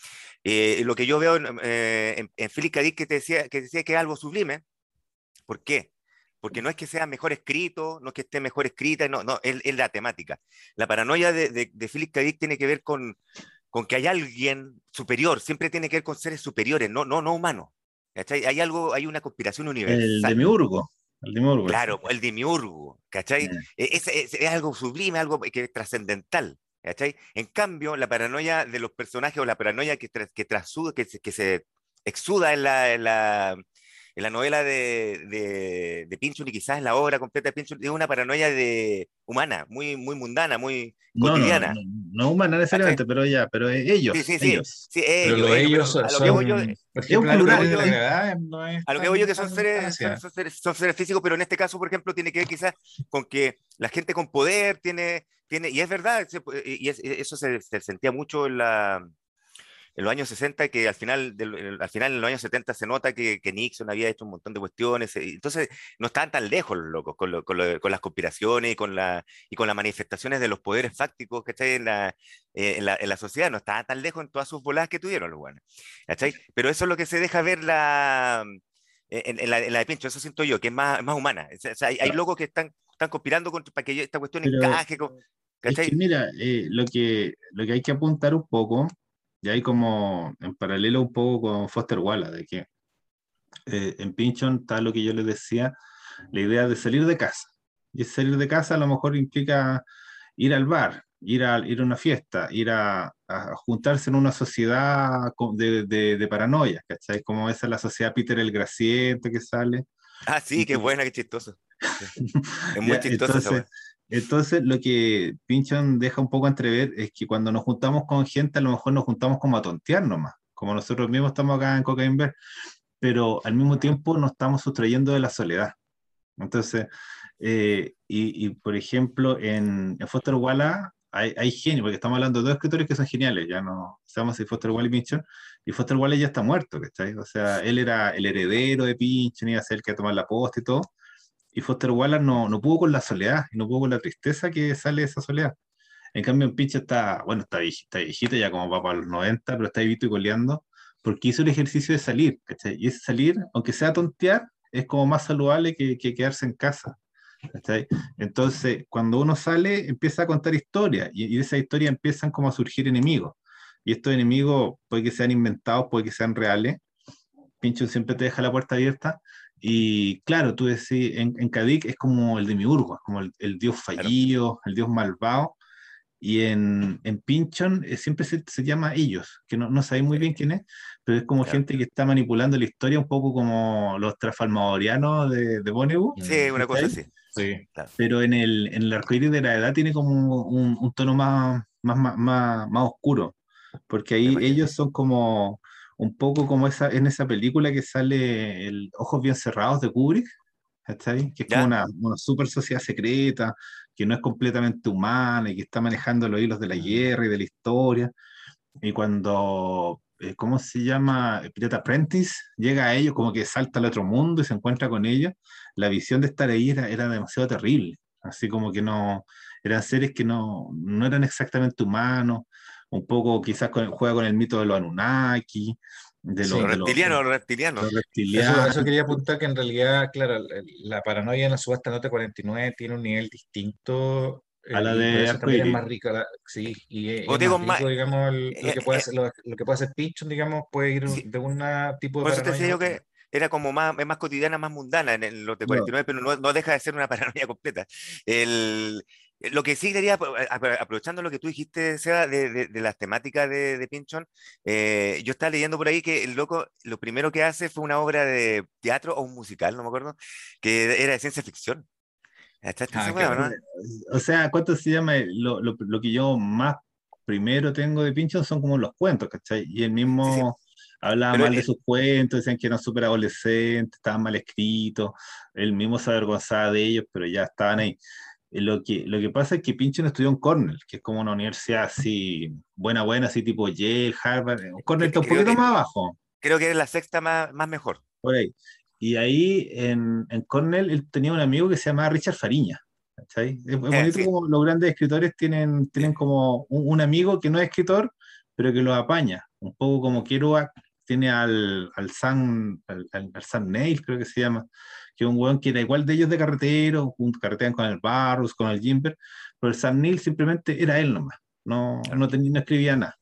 Eh, lo que yo veo en, eh, en, Philip que te decía que decía que es algo sublime, ¿por qué? Porque no es que sea mejor escrito, no es que esté mejor escrita, no, no, es, es la temática. La paranoia de, de, de Philip tiene que ver con, con que hay alguien superior, siempre tiene que ver con seres superiores, no, no, no humanos. Hay algo, hay una conspiración universal. El demiurgo. El demiurgo. Claro, el demiurgo, ¿cachai? E, es, es, algo sublime, algo que es trascendental, ¿cachai? En cambio, la paranoia de los personajes o la paranoia que, que, que, que se exuda en la, en la, en la novela de, de, de Pinchon y quizás en la obra completa de Pinchon es una paranoia de, humana, muy, muy mundana, muy cotidiana. No, no, humana necesariamente, pero ya, pero ellos. Sí, sí, sí. Ellos, sí, ellos, pero ellos, son, a lo que voy yo, es a lo que voy yo que son seres, son, seres, son seres físicos, pero en este caso, por ejemplo, tiene que ver quizás con que la gente con poder tiene, tiene y es verdad, y eso se, se sentía mucho en la en los años 60 que al final, del, al final en los años 70 se nota que, que, Nixon había hecho un montón de cuestiones, eh, entonces no estaban tan lejos los locos con, lo, con, lo, con, las conspiraciones y con, la, y con las manifestaciones de los poderes fácticos que en la, eh, en, la, en la sociedad, no estaban tan lejos en todas sus voladas que tuvieron los buenos. Pero eso es lo que se deja ver la, en, en, la, en la de Pincho, eso siento yo, que es más, más humana. O sea, hay, hay, locos que están, están conspirando contra, para que esta cuestión Pero, encaje. Con, es que mira, eh, lo, que, lo que hay que apuntar un poco y hay como en paralelo un poco con Foster Wallace, de que eh, en Pinchon está lo que yo les decía, la idea de salir de casa. Y salir de casa a lo mejor implica ir al bar, ir a, ir a una fiesta, ir a, a juntarse en una sociedad de, de, de, paranoia, ¿cachai? Como esa es la sociedad Peter el Graciente que sale. Ah, sí, qué buena, qué chistoso. Es muy chistoso entonces, entonces, lo que Pinchon deja un poco entrever es que cuando nos juntamos con gente, a lo mejor nos juntamos como a tontear nomás, como nosotros mismos estamos acá en Cocaine pero al mismo tiempo nos estamos sustrayendo de la soledad. Entonces, eh, y, y, por ejemplo, en, en Foster Wallace hay, hay porque estamos hablando de dos escritores que son geniales, ya no sabemos si Foster Wallace y Pinchon, y Foster Wallace ya está muerto, ¿cachai? O sea, él era el heredero de Pinchon, iba a ser el que a tomar la posta y todo, y Foster Wallace no, no pudo con la soledad, y no pudo con la tristeza que sale de esa soledad. En cambio, en Pincho está, bueno, está viejito, está viejito ya como va para los 90, pero está vivito y coleando, porque hizo el ejercicio de salir, ¿cachai? Y ese salir, aunque sea tontear, es como más saludable que, que quedarse en casa. ¿cachai? Entonces, cuando uno sale, empieza a contar historias, y, y de esa historia empiezan como a surgir enemigos. Y estos enemigos puede que sean inventados, puede que sean reales. Pincho siempre te deja la puerta abierta, y claro, tú decís, en, en Kadik es como el de Miurgo, es como el, el dios fallido, claro. el dios malvado. Y en, en Pinchon eh, siempre se, se, llama ellos, que no, no sabéis muy bien quién es, pero es como claro. gente que está manipulando la historia, un poco como los trasfalmadorianos de, de Bonnewood. Sí, una cosa así. Sí. Claro. Pero en el, en el arcoíris de la edad tiene como un, un tono más, más, más, más, oscuro, porque ahí ellos son como un poco como esa, en esa película que sale el Ojos Bien Cerrados de Kubrick, ¿cachai? Que es como una, una, super sociedad secreta, que no es completamente humana y que está manejando los hilos de la guerra y de la historia. Y cuando, eh, ¿cómo se llama? Pirata Apprentice llega a ellos, como que salta al otro mundo y se encuentra con ellos, la visión de estar ahí era, era demasiado terrible. Así como que no, eran seres que no, no eran exactamente humanos, un poco quizás con, juega con el mito de los Anunnaki, de los, sí, reptilianos, los, reptilianos. Los reptilianos. Eso, eso, quería apuntar que en realidad, claro, la paranoia en la subasta nota 49 tiene un nivel distinto. A la de es más rica, la, sí, y es, es digo, más rico, digamos, el, lo, que puede hacer, lo, lo, que puede hacer Pinchon, digamos, puede ir sí. de un tipo de Por eso te decía yo que era como más, más cotidiana, más mundana en el, los de 49, no. pero no, no, deja de ser una paranoia completa. El, lo que sí quería, aprovechando lo que tú dijiste, Seba, de, de, de las temáticas de, de Pinchon, eh, yo estaba leyendo por ahí que el loco lo primero que hace fue una obra de teatro o un musical, no me acuerdo, que era de ciencia ficción. Ah, ¿no? O sea, ¿cuánto se llama? Lo, lo, lo, que yo más primero tengo de Pinchon son como los cuentos, ¿cachai? Y el mismo... Sí, sí. Hablaba Pero mal de sus cuentos, decían que eran súper adolescentes, estaban mal escritos, él mismo se avergonzaba de ellos, pero ya estaban ahí. Lo que, lo que pasa es que Pinchon estudió en Cornell, que es como una universidad así, buena, buena, así tipo Yale, Harvard. Cornell está un poquito que, más abajo. Creo que es la sexta más, más mejor. Por ahí. Y ahí en, en Cornell él tenía un amigo que se llamaba Richard Fariña. ¿cachai? Es, es bonito eh, sí. como los grandes escritores tienen, tienen como un, un, amigo que no es escritor, pero que los apaña. Un poco como Kerouac tiene al, al Sam, al, al Sam Neil, creo que se llama, que un weón que era igual de ellos de carretero, carretean con el Barros, con el Jimber, pero el Sam Neil simplemente era él nomás, no, no, tenía, no escribía nada.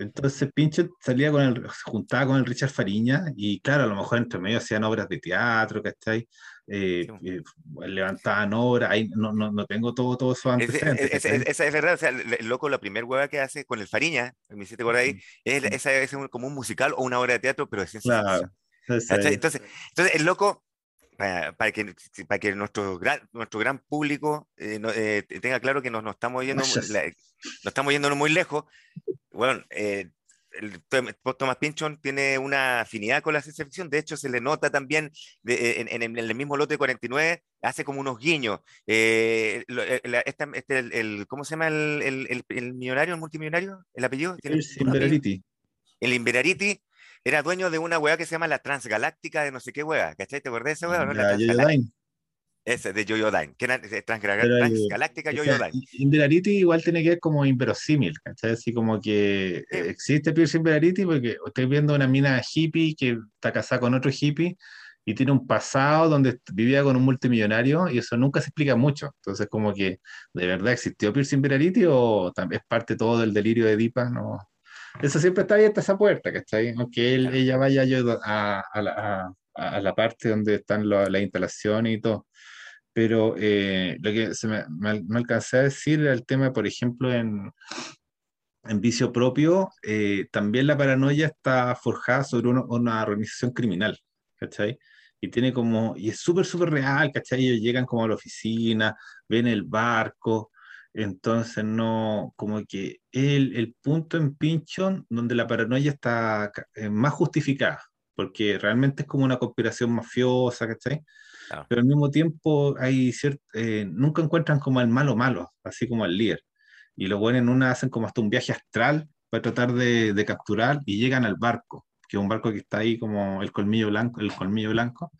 Entonces Pinche salía con el, se juntaba con el Richard Fariña y claro, a lo mejor entre medio hacían obras de teatro, ¿cachai? Eh, eh, levantaban obras, ahí no, no, no, tengo todo, todo eso antecedentes. Esa es, es, es, verdad, o sea, el loco, la primera hueá que hace con el Fariña, me hiciste por ahí, es, esa es como un musical o una obra de teatro, pero es claro. Entonces, entonces el loco, para, que, para que nuestro gran, nuestro gran público eh, eh, tenga claro que nos, nos estamos yendo, nos estamos yendo muy lejos, bueno, eh, el, Thomas Pinchon tiene una afinidad con la ciencia ficción, de hecho se le nota también en, en, el mismo lote 49, hace como unos guiños. Eh, este, este, el, ¿Cómo se llama el, el, millonario, el multimillonario? ¿El apellido? El Inverariti. El Inverariti era dueño de una weá que se llama la Transgaláctica de no sé qué weá, ¿cachai? ¿Te acuerdas de esa weá? ¿no? La, ese, de Yoyodyne, que era transgaláctica Yoyodyne. Inverarity igual tiene que ver como inverosímil, ¿cachai? Así como que existe Pierce Inverarity porque estoy viendo una mina hippie que está casada con otro hippie y tiene un pasado donde vivía con un multimillonario y eso nunca se explica mucho. Entonces, como que, ¿de verdad existió Pierce Inverarity o es parte todo del delirio de Edipa? No. Eso siempre está abierta esa puerta, ¿cachai? Aunque él, ella vaya a, a, la, a, la, parte donde están las instalaciones y todo pero eh, lo que se me, me, alcancé a decir era el tema, por ejemplo, en, en vicio propio, eh, también la paranoia está forjada sobre una organización criminal, ¿cachai? Y tiene como, y es súper, súper real, ¿cachai? Ellos llegan como a la oficina, ven el barco, entonces no, como que el, el punto en Pinchon donde la paranoia está eh, más justificada, porque realmente es como una conspiración mafiosa, ¿cachai? Pero al mismo tiempo hay eh, nunca encuentran como al malo malo, así como al líder. Y los buenos en una hacen como hasta un viaje astral para tratar de, de, capturar y llegan al barco, que es un barco que está ahí como el colmillo blanco, el colmillo blanco,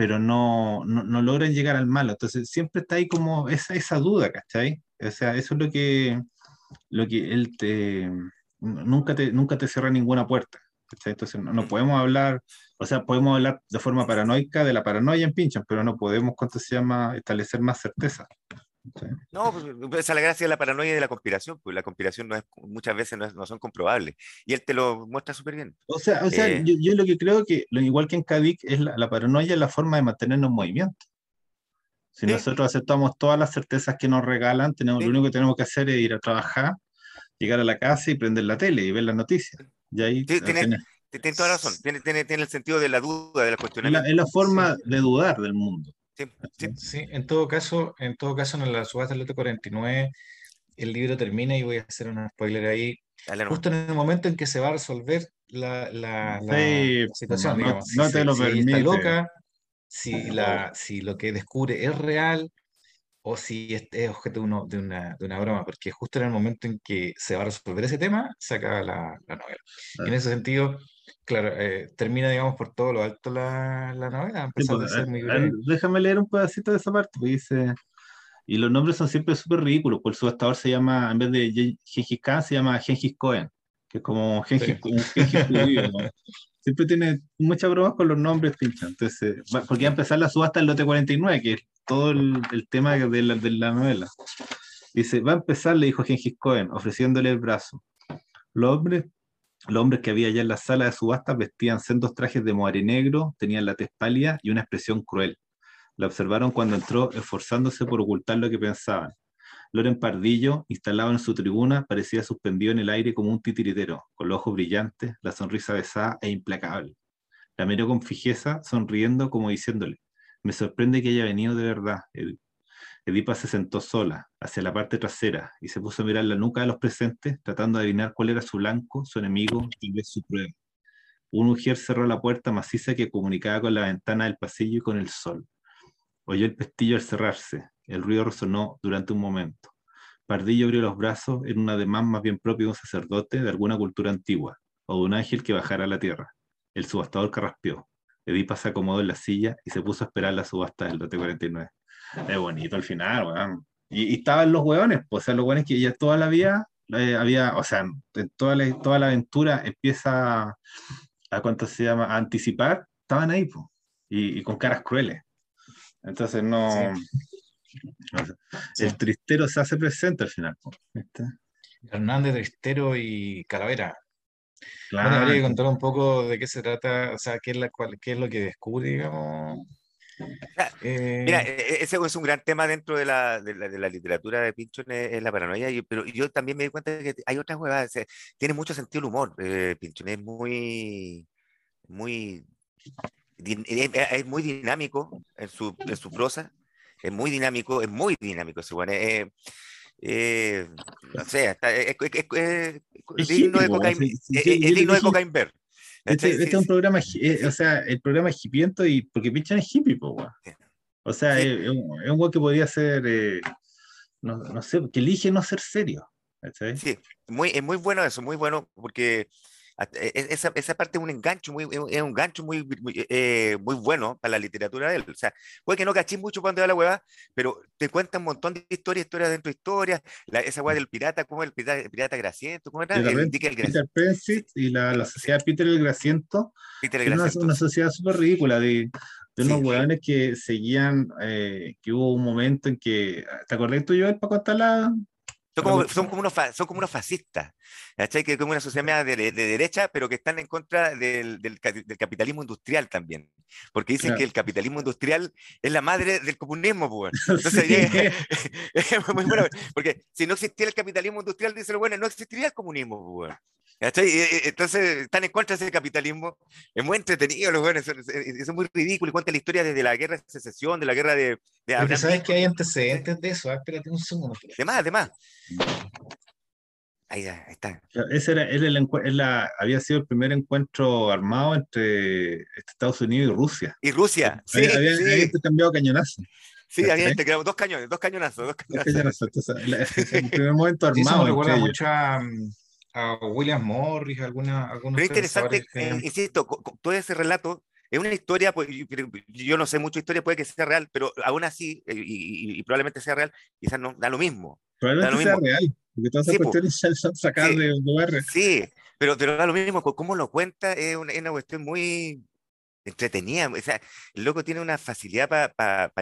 pero no, no, no logran llegar al malo. Entonces siempre está ahí como esa, esa duda, ¿cachai? O sea, eso es lo que, lo que él te, nunca te, nunca te cierra ninguna puerta. Entonces no, podemos hablar, o sea, podemos hablar de forma paranoica de la paranoia en Pinchan, pero no podemos, ¿cuánto se llama?, establecer más certeza. No, pues, pues, esa es la gracia de la paranoia y de la conspiración, pues la conspiración no es, muchas veces no, son comprobables. Y él te lo muestra súper bien. O sea, o sea eh, yo, lo que creo que, lo igual que en Cadic, es la, paranoia es la forma de mantenernos en movimiento. Si nosotros aceptamos todas las certezas que nos regalan, tenemos, lo único que tenemos que hacer es ir a trabajar, llegar a la casa y prender la tele y ver las noticias. Y ahí, tiene, toda razón, tiene, tiene, tiene, el sentido de la duda, de la cuestión. Es la, forma de dudar del mundo. Sí, sí. sí, en todo caso, en todo caso, en la subasta del lote 49, el libro termina y voy a hacer un spoiler ahí. justo en el momento en que se va a resolver la, la, situación. No, digamos, no te lo si permite. Está loca, si, la, si lo que descubre es real, o si es, objeto de, uno, de, una, de, una, broma, porque justo en el momento en que se va a resolver ese tema, se acaba la, la novela. Y en ese sentido, claro, eh, termina, digamos, por todo lo alto la, la novela, pues, a ser muy Déjame leer un pedacito de esa parte, porque dice... Y los nombres son siempre súper ridículos, por su subastador se llama, en vez de Gengis Khan, se llama Gengis Cohen, que es como Gengis, judío, Siempre tiene muchas bromas con los nombres, pincha. Entonces, porque va a empezar la subasta el lote 49, que es todo el, tema de la, de la, novela. Dice, va a empezar, le dijo Gengis Cohen, ofreciéndole el brazo. Los hombres, los hombres que había allá en la sala de subasta vestían sendos trajes de moare negro, tenían la tez pálida y una expresión cruel. La observaron cuando entró, esforzándose por ocultar lo que pensaban. Loren Pardillo, instalado en su tribuna, parecía suspendido en el aire como un titiritero, con los ojos brillantes, la sonrisa besada e implacable. La miró con fijeza, sonriendo como diciéndole, me sorprende que haya venido de verdad. Edipa se sentó sola, hacia la parte trasera, y se puso a mirar la nuca de los presentes, tratando de adivinar cuál era su blanco, su enemigo y ver su prueba. Un mujer cerró la puerta maciza que comunicaba con la ventana del pasillo y con el sol. Oyó el pestillo al cerrarse. El ruido resonó durante un momento. Pardillo abrió los brazos en un ademán más bien propio de un sacerdote de alguna cultura antigua, o de un ángel que bajara a la tierra. El subastador carraspeó. Edipa se acomodó en la silla y se puso a esperar la subasta del lote 49. Es bonito al final, weón. Y, estaban los hueones, pues, o sea, los hueones que ya toda la vida eh, había, o sea, en toda la, toda la aventura empieza a, cuánto se llama? A anticipar, estaban ahí, pues, y, con caras crueles. Entonces no. El tristero se hace presente al final. Hernández, Tristero y Calavera. Claro. habría que contar un poco de qué se trata, o sea, qué es, la, cual, qué es lo que descubre, digamos. Eh, mira, e, e, ese es un gran tema dentro de la, de la, literatura de Pinchon, es, la paranoia, pero yo también me di cuenta de que hay otras huevas, tiene mucho sentido el humor, eh, Pinchon es muy, muy es, muy dinámico en su, en su prosa, es muy dinámico, es muy dinámico ese bueno. Eh, eh, no sé, es, digno de cocaína. Es digno de cocaína ver. Este, este, es un programa, eh, o sea, el programa es hipiento y porque Pinchan es hippie, po, O sea, es, un, es que podría ser, eh, no, no, sé, que elige no ser serio. Sí, muy, es muy bueno eso, muy bueno, porque esa, esa parte es un engancho muy, es un gancho muy, muy, eh, muy, bueno para la literatura de él. O sea, puede que no cachis mucho cuando va la hueva, pero te cuenta un montón de historias, historias dentro de historias. esa hueá del pirata, ¿cómo el pirata, el pirata Graciento? ¿Cómo era? El, Peter y la, la, sociedad Peter el Graciento. Peter el Graciento. Una, una, sociedad súper ridícula de, de unos sí. que seguían, eh, que hubo un momento en que, ¿te acordás tú, Joel, para contar la, son como, son como, unos, son como unos fascistas, ¿cachai? Que es como una sociedad de, de, derecha, pero que están en contra del, del, del capitalismo industrial también. Porque dicen que el capitalismo industrial es la madre del comunismo, pues. Entonces, es, muy bueno, porque si no existiera el capitalismo industrial, dice lo bueno, no existiría el comunismo, pues. Entonces están en contra de ese capitalismo. Es muy entretenido, los buenos. Es, muy ridículo. Cuenta la historia desde la guerra de secesión, de la guerra de. de sabes que hay antecedentes de eso. Ah, espérate un segundo. De más, de más. Ahí, está. Ese era, el, la, había sido el primer encuentro armado entre Estados Unidos y Rusia. Y Rusia, sí. Había, sí. había cambiado cañonazo. Sí, había intercambiado dos cañones, dos cañonazos. Dos cañonazos. Entonces, el primer momento armado. Sí, me recuerda mucho a, a William Morris, alguna, algunos Pero interesante, eh, insisto, todo ese relato es una historia, pues, yo no sé mucha historia, puede que sea real, pero aún así, eh, y, probablemente sea real, quizás no da lo mismo. Probablemente sea real, porque todas esas cuestiones ya son sacadas de UR. Sí, pero, pero da lo mismo, cómo lo cuenta es una, es una cuestión muy entretenida. O sea, el loco tiene una facilidad para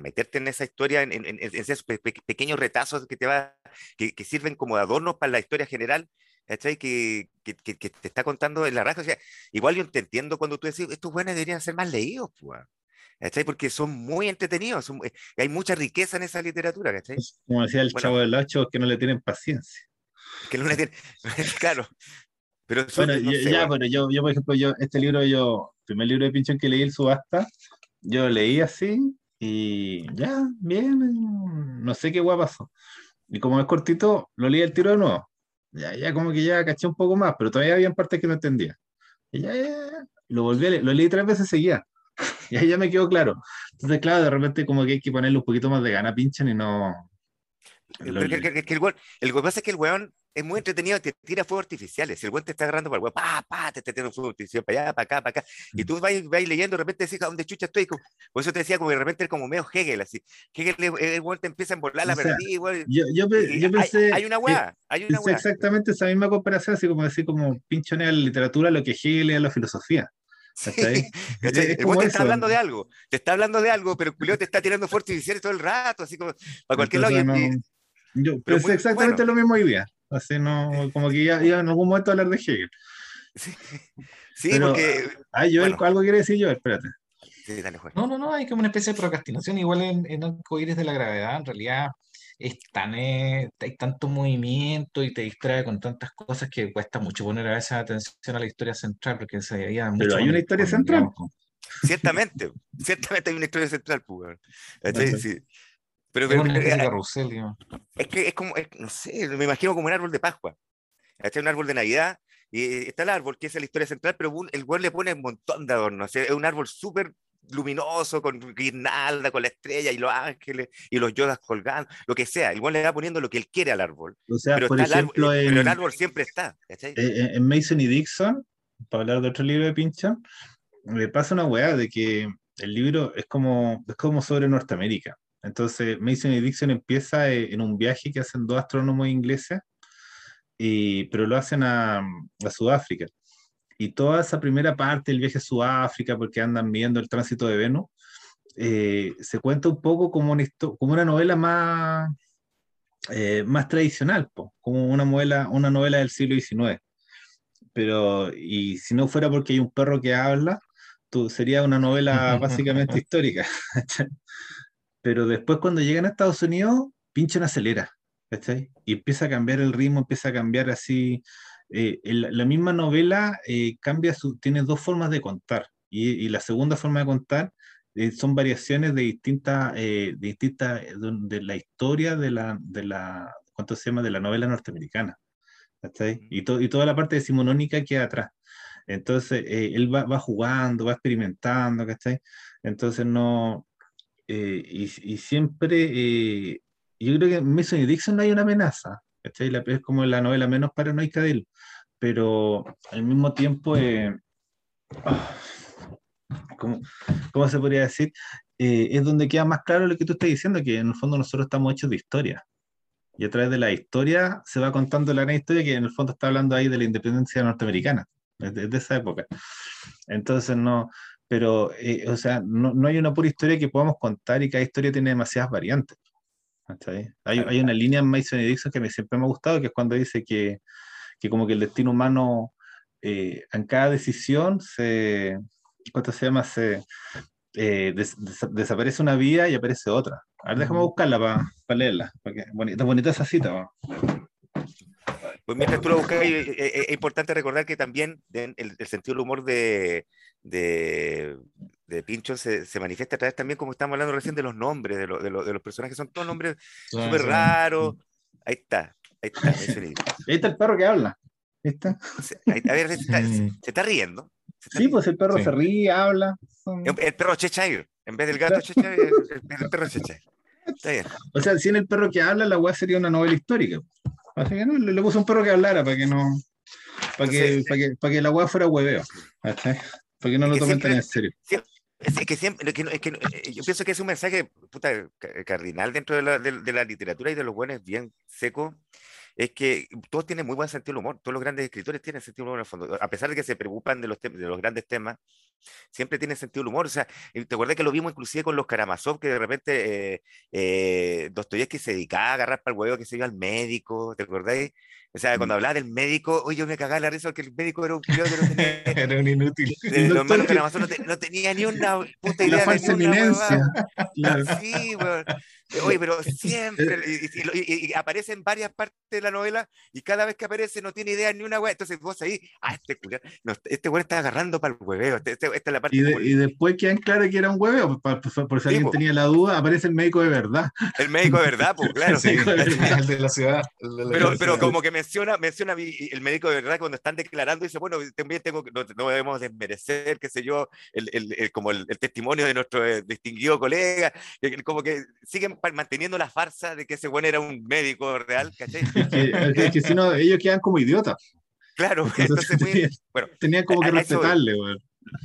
meterte en esa historia, en, en, esos pequeños retazos que te va, que, que, sirven como adornos para la historia general, ¿cachai? Que, que, que, te está contando en la raja. O sea, igual yo te entiendo cuando tú decís, estos buenos deberían ser más leídos, pues. ¿Cachai? Porque son muy entretenidos, eh, hay mucha riqueza en esa literatura, ¿cachai? Como decía el chavo del Ocho, que no le tienen paciencia. Que no le tienen, claro. Pero bueno, ya, bueno, yo, yo, por ejemplo, yo, este libro, yo, el primer libro de Pinchón que leí, el Subasta, yo leí así, y ya, bien, no sé qué guay pasó. Y como es cortito, lo leí el tiro de nuevo ya, ya como que ya caché un poco más, pero todavía había partes que no entendía. Y ya, ya, lo volví a leer, lo leí tres veces seguía. Y ahí ya me quedó claro. Entonces, claro, de repente como que hay que ponerle un poquito más de gana, pinchan y no... el, el, el, el, pasa es que el weón es muy entretenido, te tira fuegos artificiales. Si el buen te está agarrando para el weón, pa, pa, te está tirando fuegos artificiales para allá, para acá, para acá. Y mm. tú vas, vas leyendo, de repente decís, ¿a dónde chucha estoy? por eso te decía, como de repente es como medio Hegel, así. Hegel, el weón te empieza a embolar la verdad. Yo, yo, yo, pensé. Hay, una weá, hay una weá. exactamente esa misma comparación, así como decir, como pinchone a la literatura lo que Hegel es a la filosofía. Sí, el weón te está hablando de algo, te está hablando de algo, pero el te está tirando fuertes artificiales todo el rato, así como para cualquier lado. yo pensé exactamente lo mismo hoy día. Así no, como que ya, ya en algún momento hablar de Hegel. Sí, sí porque. Ah, Joel, algo quiere decir yo, espérate. Sí, dale, no, no, no, hay como una especie de procrastinación, igual en, en Arcoíris de la Gravedad, en realidad es tan, eh, hay tanto movimiento y te distrae con tantas cosas que cuesta mucho poner a veces atención a la historia central, porque se veía mucho. Pero hay una historia central. Ciertamente, ciertamente hay una historia central, pues. Sí, pero, es, es que es como, no sé, me imagino como un árbol de Pascua. Este es un árbol de Navidad y está el árbol, que es la historia central, pero el güey le pone un montón de adornos. Es un árbol súper luminoso, con guirnalda, con la estrella y los ángeles y los yodas colgando, lo que sea. Güey le va poniendo lo que él quiere al árbol. O sea, pero, por ejemplo, el árbol, pero el árbol siempre está. Eh, eh, en Mason y Dixon, para hablar de otro libro de Pincha, le pasa una weá de que el libro es como, es como sobre Norteamérica. Entonces, Mason y Dixon empieza eh, en un viaje que hacen dos astrónomos ingleses, y, pero lo hacen a, a, Sudáfrica. Y toda esa primera parte del viaje a Sudáfrica, porque andan viendo el tránsito de Venus, eh, se cuenta un poco como una, como una novela más, eh, más tradicional, como una novela, una novela del siglo XIX. Pero, y si no fuera porque hay un perro que habla, tú, sería una novela básicamente histórica. pero después cuando llegan a Estados Unidos, pinchan acelera, ¿cachai? Y empieza a cambiar el ritmo, empieza a cambiar así. Eh, la misma novela eh, cambia su, tiene dos formas de contar. Y, la segunda forma de contar eh, son variaciones de distintas, eh, distintas de, la historia de la, de la, ¿cuánto se llama? De la novela norteamericana. Y, y toda la parte decimonónica que hay atrás. Entonces, él va, va, jugando, va experimentando, ¿cachai? Entonces, no, y, y, siempre, yo creo que en Mason y Dixon no hay una amenaza, ¿cachai? La, es como la novela menos paranoica de él, pero al mismo tiempo, eh, ah, ¿cómo, ¿cómo, se podría decir? Eh, es donde queda más claro lo que tú estás diciendo, que en el fondo nosotros estamos hechos de historia. Y a través de la historia se va contando la gran historia que en el fondo está hablando ahí de la independencia norteamericana, desde, esa época. Entonces, no, pero, eh, o sea, no, no, hay una pura historia que podamos contar y cada historia tiene demasiadas variantes. Hay, hay, una línea en Mason y Dixon que me, siempre me ha gustado, que es cuando dice que, que como que el destino humano eh, en cada decisión se, ¿cuánto se llama? Se, eh, desaparece una vía y aparece otra. A ver, déjame buscarla para leerla, porque bonita, bonita esa cita. Pues mientras tú lo buscas, es, importante recordar que también el, el sentido del humor de, de, de Pincho se, se, manifiesta a través también, como estamos hablando recién, de los nombres, de, lo, de, de los personajes, son todos nombres súper raros. Ahí está, ahí está. ahí está el perro que habla. ¿Está? a ver, se está, se está riendo. sí, pues el perro se ríe, habla. El perro Cheshire, en vez del gato Cheshire, el, el, perro Cheshire. Está bien. O sea, si en el perro que habla, la weá sería una novela histórica. Así que no, le, le puse un perro que hablara para que no. Para que, para que, para que la weá fuera hueveo. Porque no lo tomen tan en serio. Es que siempre, que, es que, eh, yo pienso que es un mensaje puta, cardinal dentro de la, de, la, literatura y de los buenos bien seco, es que todos tienen muy buen sentido del humor, todos los grandes escritores tienen sentido del humor en el fondo, a pesar de que se preocupan de los, de los grandes temas, siempre tienen sentido del humor, o sea, te acuerdas que lo vimos inclusive con los Karamazov, que de repente eh, eh, Dostoyevsky se dedicaba a agarrar para el huevo que se iba al médico, ¿te acordáis? O sea, cuando mm. hablaba del médico, oye, yo me cagaba la risa porque el médico era un que no tenía. era un inútil. De, los hermanos Karamazov no, no, tenía ni una puta idea. La falsa eminencia. Sí, weón. Oye, pero siempre, y, aparece en varias partes de la novela, y cada vez que aparece no tiene idea ni una weá. Entonces vos ahí, ah, este no, este weón está agarrando para el hueveo. Este, este, esta es la parte y, y después quedan claro que era un hueveo, por, por, si alguien tenía la duda, aparece el médico de verdad. El médico de verdad, pues claro. Sí, el de la ciudad. pero, pero como que menciona, menciona el médico de verdad cuando están declarando, dice, bueno, también tengo no, no debemos desmerecer, qué sé yo, el, el, como el, testimonio de nuestro eh, distinguido colega, como que siguen manteniendo la farsa de que ese bueno era un médico real, ¿cachai? Es que, si no, ellos quedan como idiotas. Claro, entonces, bueno, tenían como que respetarle,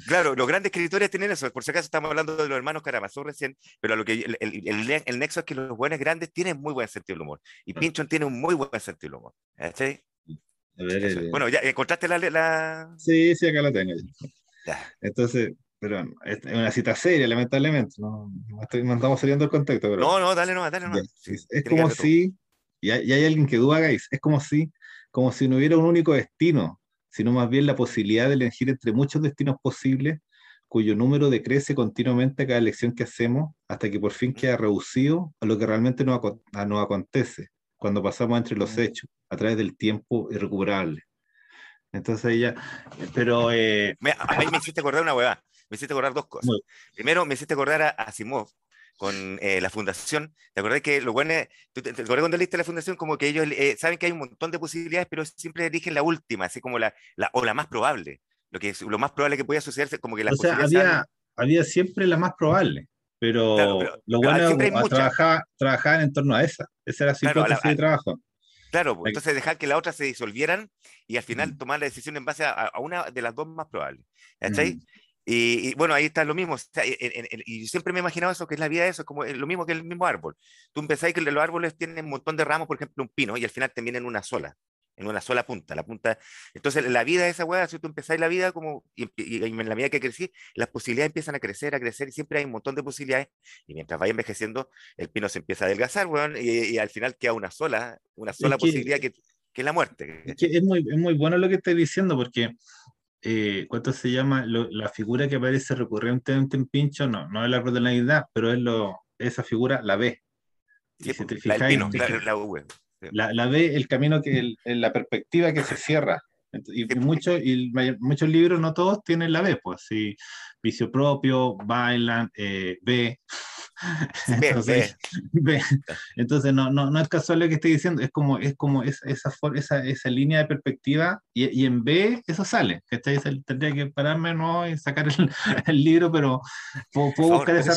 Claro, los grandes escritores tienen eso. Por si acaso estamos hablando de los hermanos Karamazov recién, pero lo que el, el, el, nexo es que los buenos grandes tienen muy buen sentido del humor. Y Pinchon tiene un muy buen sentido del humor. ¿cachai? A ver, eh, bueno, ¿ya encontraste la, la... Sí, sí, acá la tengo. Ya. Entonces, pero es una cita seria, lamentablemente. No, no, estamos saliendo del contexto. Pero, no, no, dale no, dale no. es, como si, y hay, hay, alguien que duda, guys, es como si, como si no hubiera un único destino, sino más bien la posibilidad de elegir entre muchos destinos posibles, cuyo número decrece continuamente a cada elección que hacemos, hasta que por fin queda reducido a lo que realmente nos, nos acontece, cuando pasamos entre los hechos, a través del tiempo irrecuperable. Entonces ella, pero... Eh, a mí me hiciste acordar una hueá me hiciste acordar dos cosas. Primero, me hiciste acordar a Asimov con eh, la fundación. ¿Te acordás que lo bueno ¿te, te, acordás cuando leíste la fundación? Como que ellos eh, saben que hay un montón de posibilidades, pero siempre eligen la última, así como la, la o la más probable. Lo, que es, lo más probable que pueda sucederse, como que la o sea, había, había siempre la más probable. Pero, lo bueno es trabajar, trabajar en torno a esa. Esa era su claro, de trabajo. Claro, pues, entonces dejar que las otras se disolvieran y al final tomar la decisión en base a, a, una de las dos más probables. ¿Cachai? Mm. Y, bueno, ahí está lo mismo. y siempre me he imaginado eso, que es la vida de eso, como lo mismo que el mismo árbol. Tú empezáis que los árboles tienen un montón de ramos, por ejemplo, un pino, y al final terminan en una sola, en una sola punta. La punta. Entonces, la vida de esa hueá, si tú empezáis la vida, como, y, en la medida que crecí, las posibilidades empiezan a crecer, a crecer, y siempre hay un montón de posibilidades. Y mientras vaya envejeciendo, el pino se empieza a adelgazar, weón, y, al final queda una sola, una sola posibilidad que, que, es la muerte. Es, es, muy, es muy bueno lo que estás diciendo, porque eh, ¿cuánto se llama? la figura que aparece recurrentemente en Pincho, no, no es la árbol de la Navidad, pero es lo, esa figura la ve. si te fijáis, la, la, la, ve el camino que, la perspectiva que se cierra. Y, muchos, y muchos libros, no todos, tienen la B, pues. Si, vicio propio, bailan, eh, ve. Entonces, Entonces no, no, no, es casual lo que estoy diciendo, es como, es como esa, esa, esa, línea de perspectiva y, y, en B eso sale, ¿cachai? Tendría que pararme ¿no? y sacar el, el libro, pero puedo, buscar esa,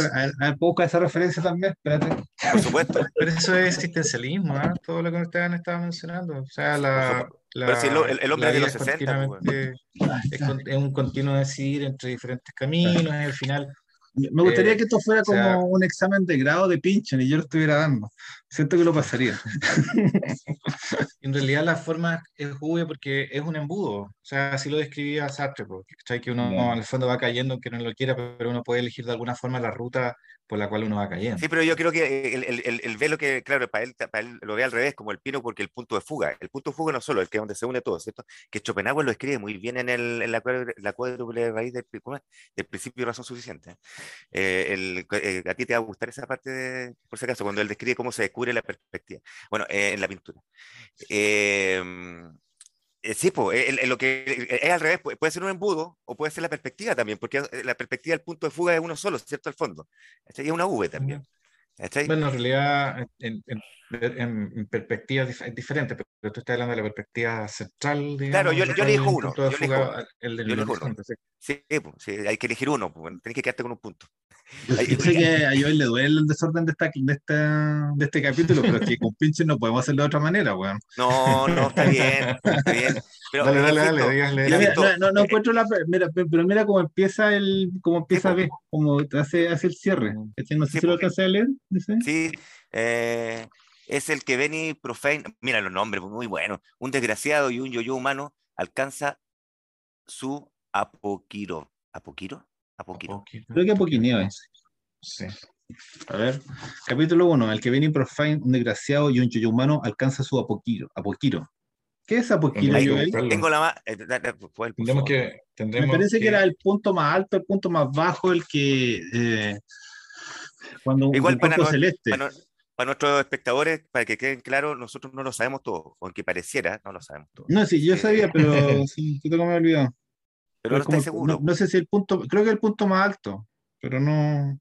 ¿puedo, buscar esa, referencia también, espérate. Por supuesto. pero eso es existencialismo, ¿eh? todo lo que ustedes estaba mencionando, o sea, la... La, pero el, hombre de los 60 pues, es, es, un continuo decir entre diferentes caminos y al final me gustaría eh, que esto fuera como un examen de grado de pinche y yo lo estuviera dando. Siento que lo pasaría. en realidad la forma es jugo porque es un embudo. O sea, así lo describía Sartre, porque que uno el fondo va cayendo aunque no lo quiera, pero uno puede elegir de alguna forma la ruta por la cual uno va cayendo. Sí, pero yo creo que el, el, el, ve lo que, claro, para él, para él lo ve al revés, como el pino, porque el punto de fuga, el punto de fuga no solo, el que es donde se une todo, ¿cierto? Que Schopenhauer lo escribe muy bien en, el, en la, la cuádruple raíz del, del, principio de razón suficiente. Eh, el, eh, a ti te va a gustar esa parte, por si acaso, cuando él describe cómo se descubre la perspectiva. Bueno, eh, en la pintura. Eh, eh, sí, pues, lo que es al revés, puede ser un embudo o puede ser la perspectiva también, porque la perspectiva del punto de fuga es uno solo, ¿cierto? Al fondo. Y es una V también. Bueno, en realidad, en, en, perspectiva es diferente, pero tú estás hablando de la perspectiva central. claro, yo, yo elijo uno. Yo elijo, el del uno. Sí, pues, sí, hay que elegir uno, pues, tenés que quedarte con un punto. Yo sé que a Joel le duele el desorden de, esta, de, esta, de este capítulo, pero es que con pinche no podemos hacerlo de otra manera, weón. No, no, está bien, está bien. Pero, dale, dale, dale, dígale, no, no, encuentro la. Mira, pero mira cómo empieza el. cómo empieza B, como hace, hace el cierre. No sé si lo alcanza a leer. Sí, eh, es el que Benny Profane. Mira los nombres, muy buenos. Un desgraciado y un yo-yo humano alcanza su apoquiro. ¿Apoquiro? Apoquiro. Creo que Apoquineo es. Sí. A ver, capítulo 1. El que viene Profane, un desgraciado y un yo humano alcanza su apoquiro. Apoquiro. ¿Qué es Apoquiro, Joel? Tengo la más. Eh, que, Me parece que... era el punto más alto, el punto más bajo, el que. Eh, cuando Igual para, celeste. Para, para, nuestros espectadores, para que queden claros, nosotros no lo sabemos todo, aunque pareciera, no lo sabemos todo. No, sí, yo sabía, pero sí, tú me he olvidado. Pero, no estoy seguro. No, sé si el punto, creo que el punto más alto, pero no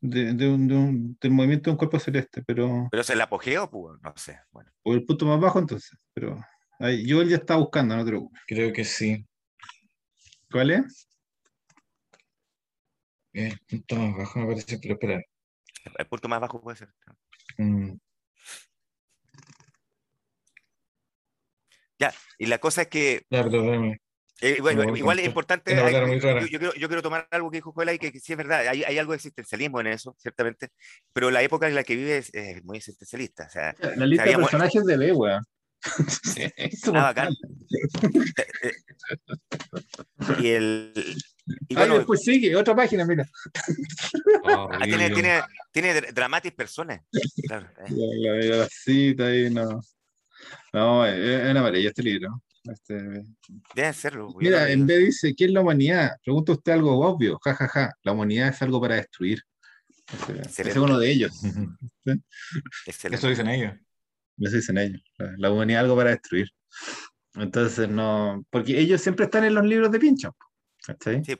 de, de un, de un, del movimiento de un cuerpo celeste, pero... ¿Pero es el apogeo? Pues, no sé, bueno. O el punto más bajo entonces, pero... Ahí, yo ya está buscando, no te Creo que sí. ¿Cuál es? El punto más bajo me parece, pero espera. El punto más bajo puede ser. Mm. Ya, y la cosa es que. Ya, pero eh, bueno, igual es importante, yo, quiero, tomar algo que dijo Juela y que, sí es verdad, hay, algo de existencialismo en eso, ciertamente, pero la época en la que vive es, muy existencialista. O sea, la lista de personajes de B, weón. ah, bacán. y el. Y bueno, después sigue, otra página, mira. ah, tiene, tiene, tiene dramatis personas. Claro, eh. la, la, cita ahí, no. No, es una maravilla este libro. Este... Debe serlo. Mira, en vez dice, ¿qué es la humanidad? Pregunta usted algo obvio, ja, ja, ja. La humanidad es algo para destruir. Ese es uno de ellos. Eso dicen ellos. Eso dicen ellos. La, humanidad es algo para destruir. Entonces, no. Porque ellos siempre están en los libros de Pincho. Sí.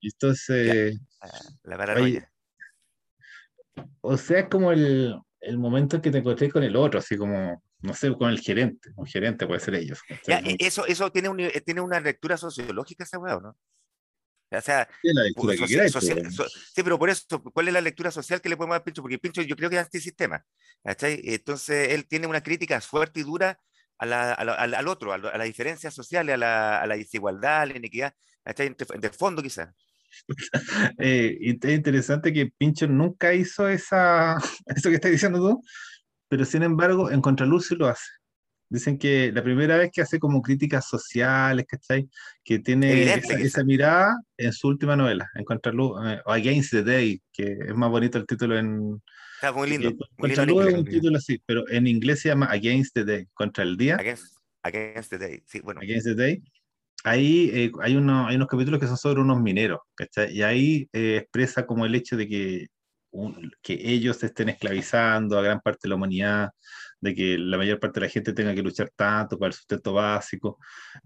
Y entonces. La, paranoia. o sea, es como el, el momento en que te encontré con el otro, así como no sé, con el gerente, un gerente puede ser ellos. E, eso, eso tiene, un, eh, tiene una lectura sociológica esa weá, ¿no? O sea, sí, pero por eso, ¿cuál es la lectura social que le podemos dar a Pincho? Porque Pincho yo creo que es antisistema. ¿cachai? Entonces, él tiene una crítica fuerte y dura a la, al, otro, a, las diferencias sociales, a la, a la desigualdad, a la inequidad, ¿cachai? De fondo quizás. Eh, es interesante que Pincho nunca hizo esa, eso que estás diciendo tú, pero sin embargo en Contraluz sí lo hace. Dicen que la primera vez que hace como críticas sociales, ¿cachai? Que tiene esa, mirada en su última novela, en Contraluz, eh, o Against the Day, que es más bonito el título en... Está muy lindo. Contraluz es un título así, pero en inglés se llama Against the Day, contra el día. Against, the Day, sí, bueno. Against the Day. Ahí eh, hay, uno, hay unos capítulos que son sobre unos mineros, ¿cachai? Y ahí eh, expresa como el hecho de que que ellos estén esclavizando a gran parte de la humanidad, de que la mayor parte de la gente tenga que luchar tanto para el sustento básico,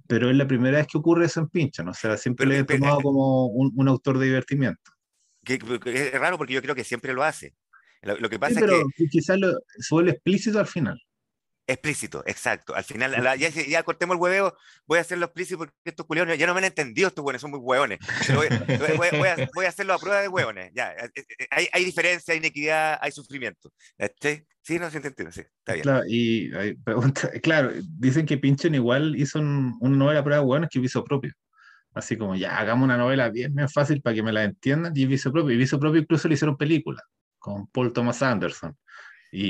pero es la primera vez que ocurre eso en Pinchon, o sea, siempre le he tomado como un, autor de divertimiento. es raro porque yo creo que siempre lo hace. Lo, que pasa es que... quizás lo, suele explícito al final. Explícito, exacto. Al final, ya, ya, cortemos el hueveo, voy a hacerlo explícito porque estos culeones ya no me han entendido, estos hueones son muy hueones. Voy, a, hacerlo a prueba de hueones. Ya, eh, eh, eh, hay, hay diferencia, hay inequidad, hay sufrimiento. ¿Este? Sí, no, se entiende, sí, está bien. Claro, y pregunta, claro, dicen que Pinchen igual hizo un, una novela a prueba de hueones que hizo propio. Así como, ya, hagamos una novela bien, bien fácil para que me la entiendan, y hizo propio. Y hizo propio incluso le hicieron película con Paul Thomas Anderson.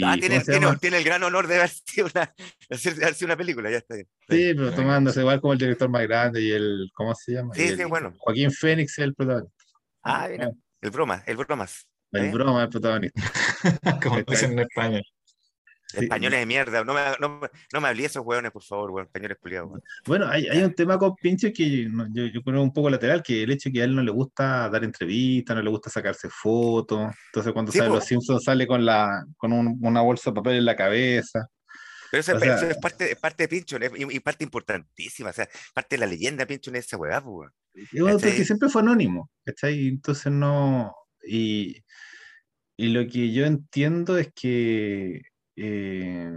Ah, tiene, tiene, el gran honor de haber sido una, haber sido una película, ya está bien. Sí, pero tomándose igual como el director más grande y el, ¿cómo se llama? Sí, sí, bueno. Joaquín Fénix es el protagonista. Ah, mira, el broma, el bromas. El ¿eh? broma es el protagonista. como dicen en España. Españoles de mierda, no me, no, no me hablé esos hueones, por favor, weón. españoles culiados. Bueno, hay, hay, un tema con Pinche que yo, yo creo un poco lateral, que el hecho de que a él no le gusta dar entrevistas, no le gusta sacarse fotos, entonces cuando sale Los Simpsons sale con, la, con una bolsa de papel en la cabeza. Pero eso, es, parte, parte de Pincho y, parte importantísima, o sea, parte de la leyenda de Pincho en esa weá, pues, porque siempre fue anónimo, ¿cachai? Entonces no... Y, y lo que yo entiendo es que eh,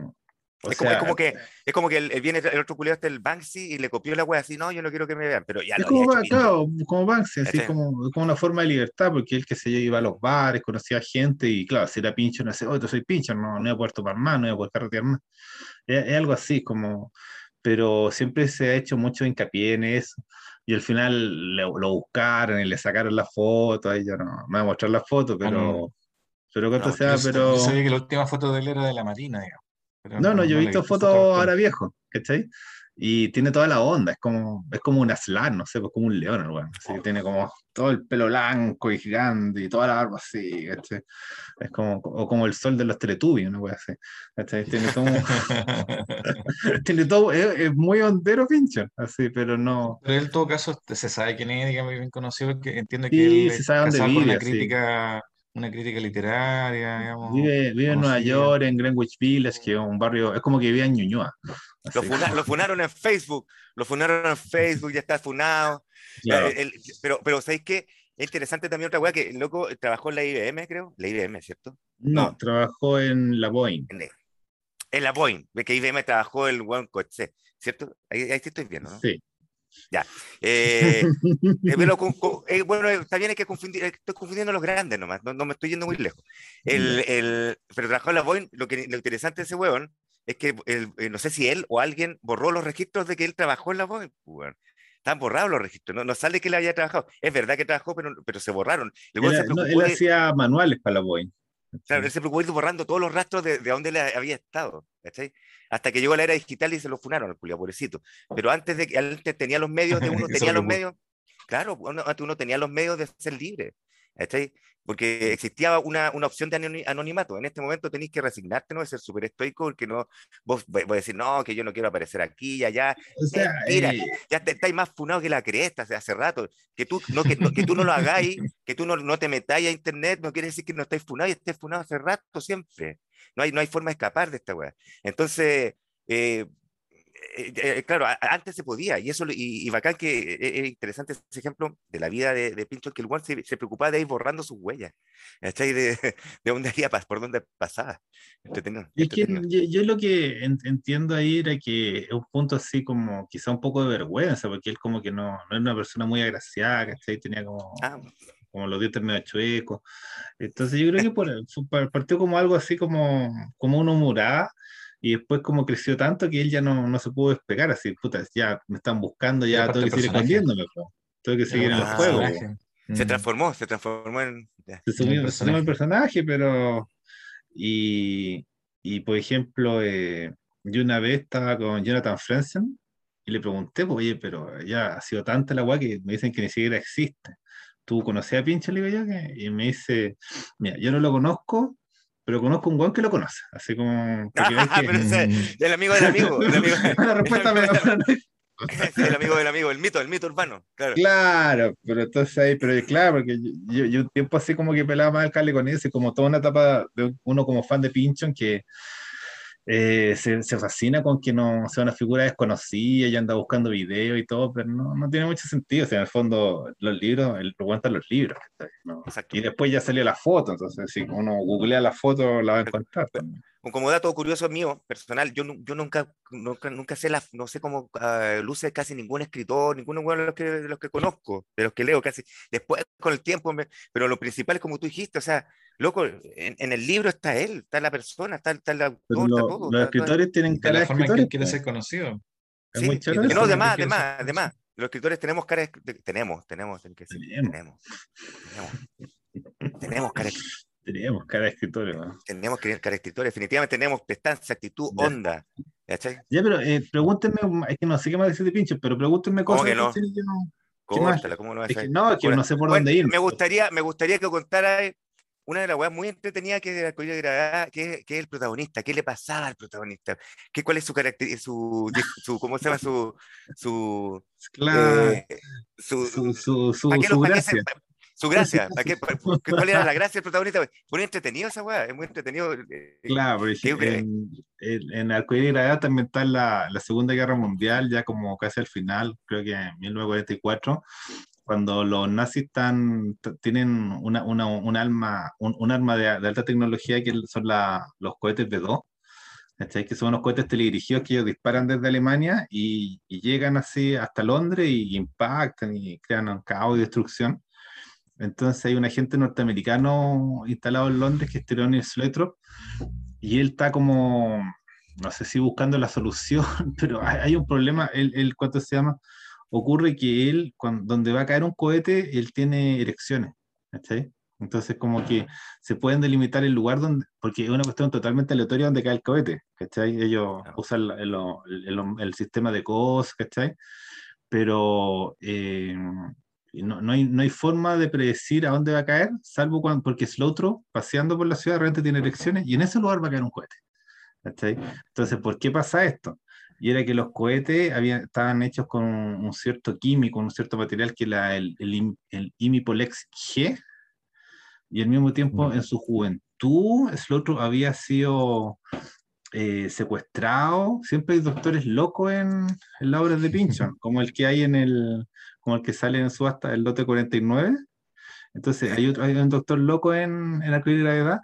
es, como, que, es como que el, viene el otro culiado el Banksy y le copió la wea así, no, yo no quiero que me vean, pero ya es como, claro, como Banksy, así como, como, una forma de libertad, porque él que se iba a los bares, conocía gente y claro, si era pincho, no sé, oh, yo soy pincho, no, no voy a poder tomar más, no voy a poder carretear más. Es, algo así, como, pero siempre se ha hecho mucho hincapié en eso. Y al final lo, buscaron y le sacaron la foto, ahí yo no, no voy a mostrar la foto, pero... Pero cuánto sea, pero. Yo sabía que la última foto de él era de la Marina, digamos. no, no, yo he visto fotos ahora viejo, ¿cachai? Y tiene toda la onda, es como, es como un aslan, no sé, pues como un león, bueno. Así que tiene como todo el pelo blanco y gigante y toda la barba así, ¿cachai? Es como, o como el sol de los Teletubbies, una wea así, ¿cachai? Tiene como. tiene todo, es, muy hondero, pincho, así, pero no. Pero en todo caso se sabe quién es, digamos, bien conocido, que entiendo que sí, él se sabe dónde vive, la crítica una crítica literaria, digamos. Vive, vive en Nueva York, en Greenwich Village, que es un barrio, es como que vivía en Ñuñoa. Lo, funaron en Facebook, lo funaron en Facebook, ya está funado. Eh, pero, pero ¿sabéis qué? Es interesante también otra weá que el loco trabajó en la IBM, creo. La IBM, ¿cierto? No, trabajó en la Boeing. En, la Boeing, ve que IBM trabajó el buen coche, ¿cierto? Ahí, ahí sí estoy viendo, ¿no? Sí. Ya. Eh, eh, eh, bueno, está bien, hay que confundir, estoy confundiendo los grandes nomás, no, me estoy yendo muy lejos. El, el, pero trabajó en la Boeing, lo, que, lo interesante de ese huevón es que no sé si él o alguien borró los registros de que él trabajó en la Boeing. Pues, Están borrados los registros, no, no sale que él había trabajado. Es verdad que trabajó, pero, pero se borraron. él, hacía manuales para la Boeing. Claro, él se preocupó ir borrando todos los rastros de, de dónde él había estado. Hasta que llegó la era digital y se lo funaron al culiao, pobrecito. Pero antes de que antes tenía los medios de uno, tenía los medios. Claro, antes uno tenía los medios de ser libre. Porque existía una, una, opción de anonimato. En este momento tenéis que resignarte, ¿no? De ser súper estoico, porque no, vos voy a decir, no, que yo no quiero aparecer aquí y allá. O sea, Mira, eh, ya estáis más funado que la cresta hace rato. Que tú no, que, que tú no lo hagáis, que tú no, no te metáis a internet, no quiere decir que no estáis funado y estés funado hace rato siempre. No hay, no hay forma de escapar de esta weá. Entonces, eh, eh, eh, claro, antes se podía, y eso, y, y bacán que es interesante ese ejemplo de la vida de, de Pincho, que el Juan se, se, preocupaba de ir borrando sus huellas, De, de dónde haría, por dónde pasaba. Es que yo, lo que entiendo ahí era que es un punto así como quizá un poco de vergüenza, porque él como que no, no era una persona muy agraciada, ¿cachai? Tenía como... Ah. como los dientes medio chuecos. Entonces yo creo que por, partió como algo así como, como una humorada y después como creció tanto que él ya no, no se pudo despegar, así, puta, ya me están buscando, ya tengo que seguir escondiéndome, tengo que seguir en el juego. Se mm. transformó, se transformó en... Se subió, el personaje, pero... Y, y por ejemplo, eh, yo una vez estaba con Jonathan Frenzen y le pregunté, pues, oye, pero ya ha sido tanta la agua que me dicen que ni siquiera existe. ¿Tú conocías a Pincho? Le digo yo, y me dice, mira, yo no lo conozco, pero conozco un guan que lo conoce, así como... Ah, pero ese, el amigo del amigo. El amigo, la respuesta me el amigo del amigo, el mito, el mito urbano, claro. Claro, pero entonces ahí, pero claro, porque yo, yo un tiempo así como que pelaba más al Cali con ese, como toda una etapa de uno como fan de Pinchon que eh, se, se, fascina con que no sea una figura desconocida y anda buscando videos y todo, pero no, no tiene mucho sentido. O sea, en el fondo, los libros, él pregunta los libros. ¿no? Y después ya salió la foto, entonces si uno googlea la foto, la va a encontrar. También como dato curioso mío, personal, yo, yo nunca, nunca, nunca sé, la, no sé cómo uh, luce casi ningún escritor, ninguno de los, que, de los que conozco, de los que leo casi. Después, con el tiempo, pero lo principal es como tú dijiste, o sea, loco, en, el libro está él, está la persona, está, está el autor, está todo. Los escritores tienen cara de forma que quiere ser conocido. Es muy chévere. No, además, además, además. Los escritores tenemos cara de, tenemos, tenemos, tenemos, tenemos, tenemos, tenemos cara de Teníamos cara de escritor, ¿no? Teníamos que cara de escritor, definitivamente tenemos prestancia, actitud, onda. Ya, pero eh, pregúntenme, es que no sé qué más decir de pincho, pero pregúntenme cosas. ¿Cómo que no? no ¿cómo no, es que, no, que no sé por dónde ir. Me gustaría, me gustaría que contara una de las weas muy entretenidas que es de que, que es el protagonista, qué le pasaba al protagonista, ¿Qué, cuál es su carácter, su, su, ¿cómo se llama? Su, su, claro, eh, su, su, su, su, su gracia. Su gracia. ¿Cuál era la gracia del protagonista? Muy entretenido esa weá, es muy entretenido. Eh, claro, en, en, en Arcoíris también está la, la, Segunda Guerra Mundial, ya como casi al final, creo que en 1944, cuando los nazis están, tienen una, una, un, alma, un, arma de, alta tecnología que son la, los cohetes B2, que son unos cohetes teledirigidos que ellos disparan desde Alemania y, y llegan así hasta Londres y impactan y crean un caos y destrucción. Entonces hay un agente norteamericano instalado en Londres que es Tyrone Sletrop y él está como, no sé si buscando la solución, pero hay, un problema, él, ¿cuánto se llama? Ocurre que él, cuando, donde va a caer un cohete, él tiene erecciones, Entonces como que se pueden delimitar el lugar donde, porque es una cuestión totalmente aleatoria donde cae el cohete, ¿cachai? Ellos usan el, el, sistema de COS, ¿cachai? Pero eh, no, no, hay, no hay forma de predecir a dónde va a caer, salvo cuando, porque otro paseando por la ciudad, realmente tiene elecciones y en ese lugar va a caer un cohete. Entonces, ¿por qué pasa esto? Y era que los cohetes habían, estaban hechos con un, cierto químico, un cierto material que era el, el, el Imipolex G, y al mismo tiempo mm. en su juventud, otro había sido eh, secuestrado. Siempre hay doctores locos en, en las obras de Pinchon, como el que hay en el, como el que sale en subasta, el lote 49. Entonces, hay, otro, hay un doctor loco en, en la edad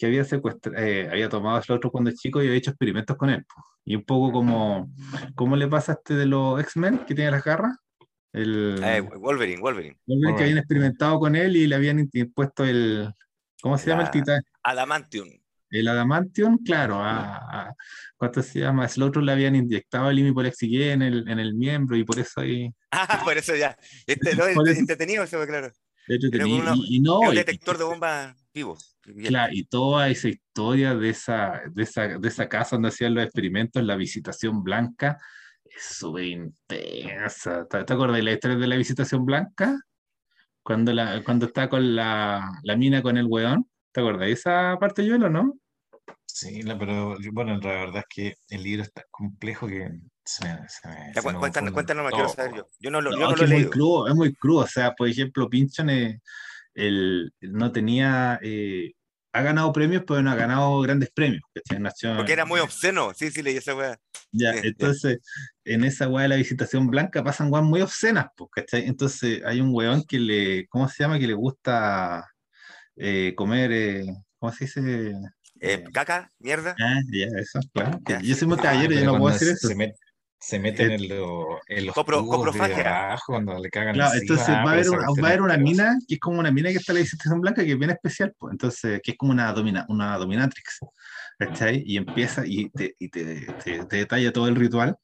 que había secuestrado, eh, había tomado a otro cuando chico y había hecho experimentos con él. Y un poco como, ¿cómo le pasa a este de los X-Men que tiene las garras? El, eh, Wolverine, Wolverine. Wolverine que habían experimentado con él y le habían impuesto el, ¿cómo se llama el titán? Adamantium. El adamantium, claro, a, ¿cuánto se llama? Es el otro le habían inyectado el imipolex en el, en el miembro y por eso ahí. Ah, por eso ya. Este, no, es entretenido eso, claro. Y, no, un detector de bombas vivo. Claro, y toda esa historia de esa, de esa, de esa casa donde hacían los experimentos, la visitación blanca, es súper intensa. ¿Te, acuerdas de la historia de la visitación blanca? Cuando, la, cuando está con la, la mina con el weón. ¿Te acuerdas de esa parte, Yuelo, no? Sí, pero bueno, la verdad es que el libro es tan complejo que se me, se cuéntanos, cuéntanos, quiero saber yo. Yo no lo, yo no, lo he es Muy crudo, es muy crudo, o sea, por ejemplo, Pinchon eh, el, no tenía... Eh, ha ganado premios, pero no ha ganado grandes premios. Porque era muy obsceno, sí, sí, leí esa weá. Ya, entonces, en esa weá de la visitación blanca pasan weas muy obscenas, ¿cachai? Entonces, hay un weón que le, ¿cómo se llama? Que le gusta eh, comer, eh, ¿cómo se dice? Eh, caca, mierda. Ah, ya, eso, claro. Yo soy muy caballero, yo no puedo decir eso. Se, meten en, lo, en los Copro, de abajo cuando le cagan Claro, entonces va a, haber, va a haber una mina que es como una mina que está en la distinción blanca que es bien especial, pues, entonces, que es como una, domina, una dominatrix, ¿cachai? Y empieza y, te, y te, te, te detalla todo el ritual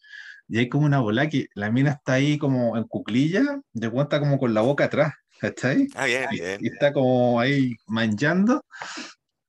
y hay como una bola que la mina está ahí como en cuclilla, de cuenta como con la boca atrás, ¿cachai? Ah, bien, bien. Y, está como ahí manchando.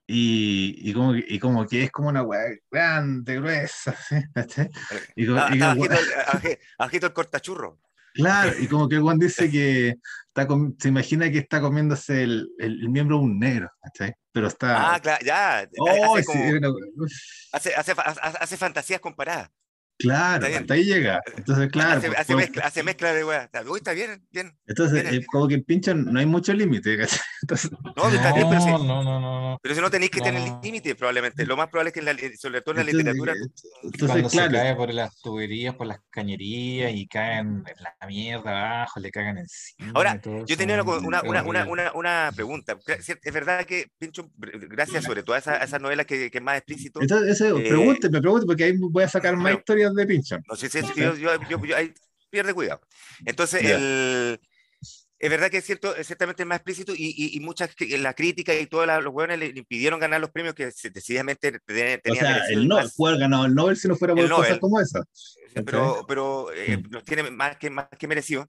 Y, y, como, y como que es como una weá grande, gruesa, ¿cachai? Y como, ah, y el, cortachurro. Claro, y como que Juan dice que está se imagina que está comiéndose el, el, miembro de un negro, ¿cachai? Pero está. Ah, claro, ya. Oh, hace, hace, hace, hace, fantasías comparadas. Claro, hasta ahí llega. Entonces, claro. Hace, pues, mezcla, hace, mezcla, de weá. Uy, está bien, bien. Entonces, bien. como que en Pinchon no hay mucho límite. Entonces, no, está bien, pero si, no, no, no, Pero si no tenéis que tener límite, probablemente. Lo más probable es que, en la, sobre todo en la entonces, literatura. Entonces, cuando claro. se cae por las tuberías, por las cañerías y caen en la mierda abajo, le cagan encima. Ahora, yo tenía una, una, una, una, una pregunta. Es verdad que Pinchon, gracias sobre todo a esas esa novelas que, que, es más explícito. Entonces, eso, eh, pregúnteme, pregúnteme, porque ahí voy a sacar más pero, historias de Pinchon. No sé si yo, yo, yo, yo, ahí pierde cuidado. Entonces, yeah. el, es verdad que es cierto, es ciertamente más explícito y, y, y muchas, la crítica y todos los hueones le impidieron ganar los premios que decididamente tenían. O sea, el Nobel, puede ganado el Nobel si no fuera por cosas como esa. Pero, pero eh, los tiene más que, más que merecido.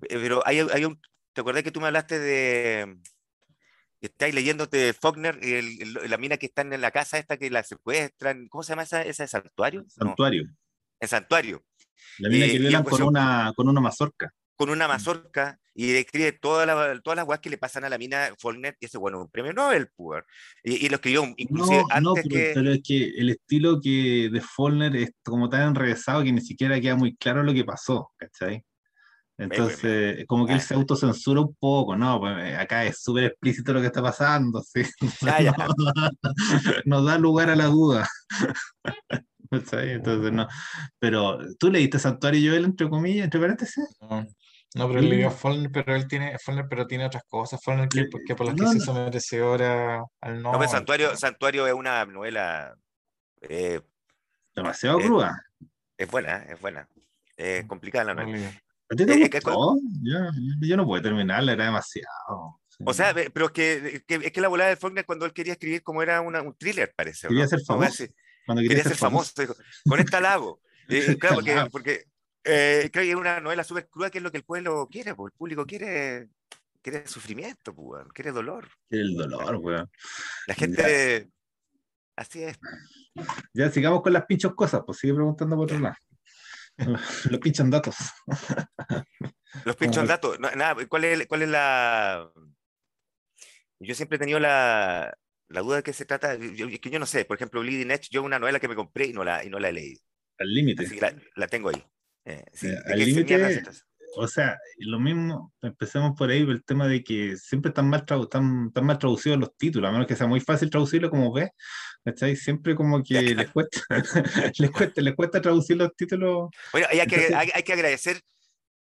Pero hay, hay un, ¿te acuerdas que tú me hablaste de, estáis leyéndote Faulkner, el, el, la mina que está en la casa esta que la secuestran, ¿cómo se llama esa, ese santuario? Santuario. No, el santuario. La mina eh, que violan con una, con una mazorca. Con una mazorca y describe toda la, todas las guas que le pasan a la mina Faulkner y ese, bueno, un premio Nobel, pues. Y, y, lo escribió inclusive no, antes no, pero, que... pero es que el estilo que de Faulkner es como tan enrevesado que ni siquiera queda muy claro lo que pasó, ¿cachai? Entonces, como que él se autocensura un poco, ¿no? Pues acá es súper explícito lo que está pasando, ¿sí? Ah, ya. no, da lugar a la duda. Entonces, no. Pero, ¿tú leíste Santuario Joel, entre comillas, entre paréntesis? No, no pero él leyó Faulkner, pero él tiene, Faulkner, pero tiene otras cosas, Faulkner que, que por las que No, se no. hizo merecedora al No, Nobel. pero Santuario, Santuario es una novela... eh, Demasiado Eh, cruda. es buena, es buena. Es complicada la novela. ¿A ti te eh, que- gustó? Yo, yo no puedo terminarla, era demasiado. sí. O sea, pero es que, que- es que la volada de Faulkner cuando él quería escribir como era una- un thriller, parece. ¿o Quería no? ser famoso. Cuando Quería ser famoso. dijo, con esta la hago. Eh, claro, porque, porque eh, creo que es una novela súper cruda que es lo que el pueblo quiere, pues, el público quiere, quiere sufrimiento, weón, quiere dolor. El dolor, weón. La gente... Así es. Ya sigamos con las pinchos cosas, pues sigue preguntando por otro lado. Los pinchos datos. Los pinchos datos. no, nada, ¿cuál es, ¿Cuál es la...? Yo siempre he tenido la, la duda de qué se trata. Yo, es que yo no sé. Por ejemplo, Bleeding Edge, yo una novela que me compré y no la, y no la he leído. Al límite. Que la, la tengo ahí. Eh, sí, Eh, ¿de al límite-? O sea, lo mismo, empecemos por ahí, el tema de que siempre están mal, tan, tan mal traducidos los títulos, a menos que sea muy fácil traducirlo como ves, ¿cachai? Siempre como que les cuesta, les cuesta, les cuesta traducir los títulos. Bueno, hay que, Entonces- hay, hay que agradecer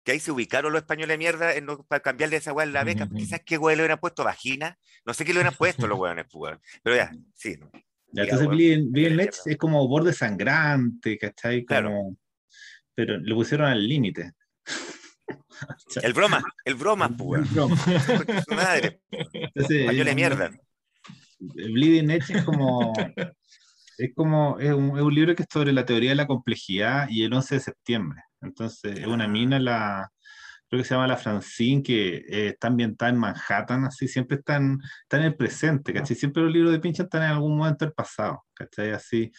que ahí se ubicaron los españoles de mierda en no- para cambiarle esa weá en la beca. Ujú. Quizás qué weá le hubieran puesto vagina. No sé qué le hubieran puesto los weones, pues, weón. Pero ya, sí. ¿no? Ya, entonces, Bleeding. Edge es como borde sangrante, ¿cachai? Como, Claro. Pero le pusieron al límite. El broma, el broma, pues, weón. Su madre. Entonces, Españoles de mierda. Bleeding Edge es como, es como, es un, es un libro que es sobre la teoría de la complejidad y el 11 de septiembre. Entonces, es una Ah. mina, la, creo que se llama la Francine, que eh, está ambientada en Manhattan, así, siempre está en, está en el presente, ¿cachai? Siempre los libros de Pinchon están en algún momento del pasado, ¿cachai? Así,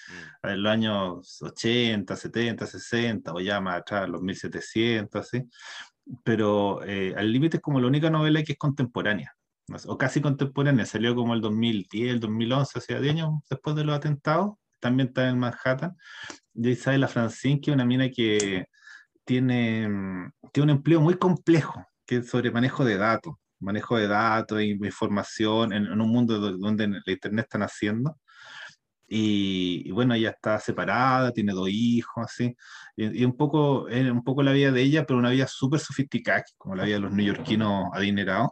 Mm. en los años 80, 70, 60, o ya más atrás, los 1700, así. Pero eh, Al Límite es como la única novela que es contemporánea, o casi contemporánea, salió como el 2010, el 2011, o sea, 10 años después de los atentados, también está en Manhattan. Y ahí sale la Francine, que es una mina que tiene, mm, tiene un empleo muy complejo, que es sobre manejo de datos, manejo de datos e información en, en un mundo do- donde la Internet está naciendo. Y, y bueno, ella está separada, tiene dos hijos, así. Y, y un poco, es un poco la vida de ella, pero una vida súper sofisticada, como la vida de los neoyorquinos adinerados.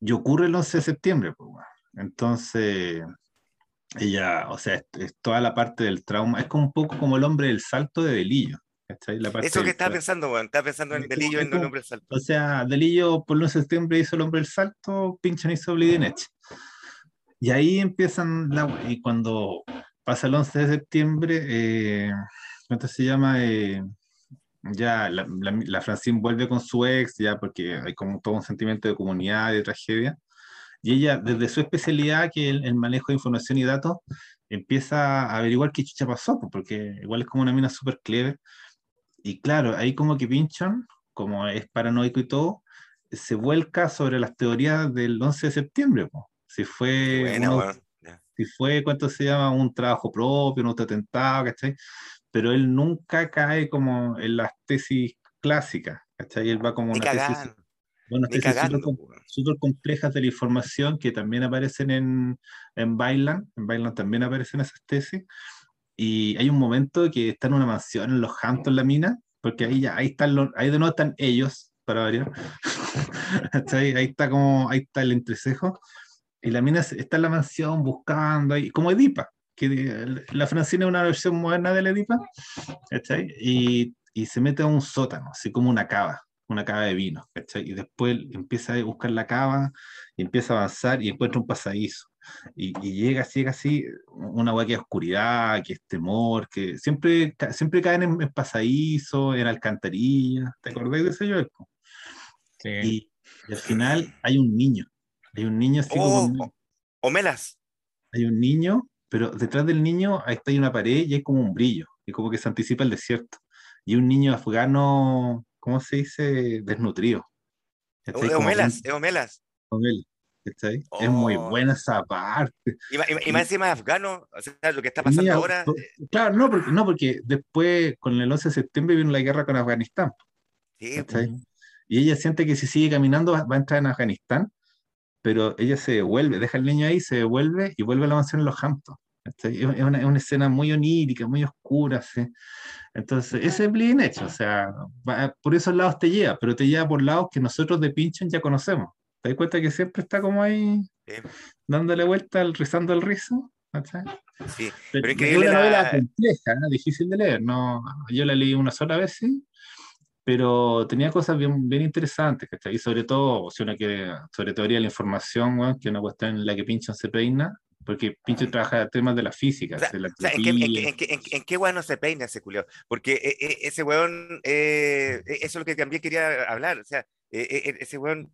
Y ocurre el 11 de septiembre, pues, bueno. Entonces, ella, o sea, es, es toda la parte del trauma, es como un poco como el hombre del salto de Delillo. La parte Eso que estaba pensando, weón. Estaba pensando en Delillo como- en el nombre del salto. o sea, Delillo por el 11 de septiembre hizo el hombre del salto, Pinchon hizo Bleeding Edge. Y ahí empiezan, la, y cuando pasa el 11 de septiembre, eh, ¿cuánto se llama? Eh, ya la, la, la Francine vuelve con su ex, ya porque hay como todo un sentimiento de comunidad, de tragedia. Y ella, desde su especialidad, que es el, el manejo de información y datos, empieza a averiguar qué chucha pasó, pues, porque igual es como una mina súper clever. Y claro, ahí como que Pinchon, como es paranoico y todo, se vuelca sobre las teorías del 11 de septiembre. po. Si fue, Buena, uno-. Ya. si fue, ¿cuánto se llama? Un trabajo propio, un autoatentado, ¿cachai? Pero él nunca cae como en las tesis clásicas, ¿cachai? Él va como una tesis, bueno, tesis súper complejas de la información que también aparecen en, en Bailan, en Bailan también aparecen esas tesis, y hay un momento que está en una mansión en los Hamptons, la mina, porque ahí ya, ahí están los, ahí de nuevo están ellos, para variar, ahí está como, ahí está el entrecejo, y la mina está en la mansión buscando ahí, como Edipa, que la Francina es una versión moderna de la Edipa, y, y, se mete a un sótano, así como una cava, una cava de vino, y después empieza a buscar la cava, y empieza a avanzar y encuentra un pasadizo. Y, llega, llega así, una hueá que es oscuridad, que es temor, que siempre, siempre caen en, en pasadizo, en alcantarilla. ¿Te acordás de ese yo? Sí. Y, al final hay un niño. Hay un niño así como. Oh, melas Hay un niño, pero detrás del niño ahí está hay una pared y hay como un brillo. Y como que se anticipa el desierto. Y un niño afgano, ¿cómo se dice? Desnutrido. Omelas, Omelas. Es muy oh. buena esa parte. Y, más encima afgano, o sea, lo que está pasando ahora. Eh, claro, no porque, no, porque después, con el 11 de septiembre, vino la guerra con Afganistán. Sí, pues. Y ella siente que si sigue caminando va, a entrar en Afganistán, pero ella se devuelve, deja al niño ahí, se devuelve y vuelve a la mansión en los Hamptons. Es una, es una, escena muy onírica, muy oscura. ¿sí? Entonces, ese es bien hecho, o sea, por esos lados te lleva, pero te lleva por lados que nosotros de Pinchon ya conocemos. ¿Te das cuenta que siempre está como ahí dándole vuelta, al, rizando el rizo? Sí, pero, es una novela compleja, difícil de leer. No, yo la leí una sola vez, sí, pero tenía cosas bien, bien interesantes, ¿cachai? Y sobre todo, si uno quiere, sobre teoría de la información, que es una cuestión en la que Pinchon se peina, porque Pinchon trabaja temas de la física, de la ¿en, qué, en, qué, en, qué, no se peina ese culio? Porque e, e, ese weón, eh, e, eso es lo que también quería hablar, o sea, ese weón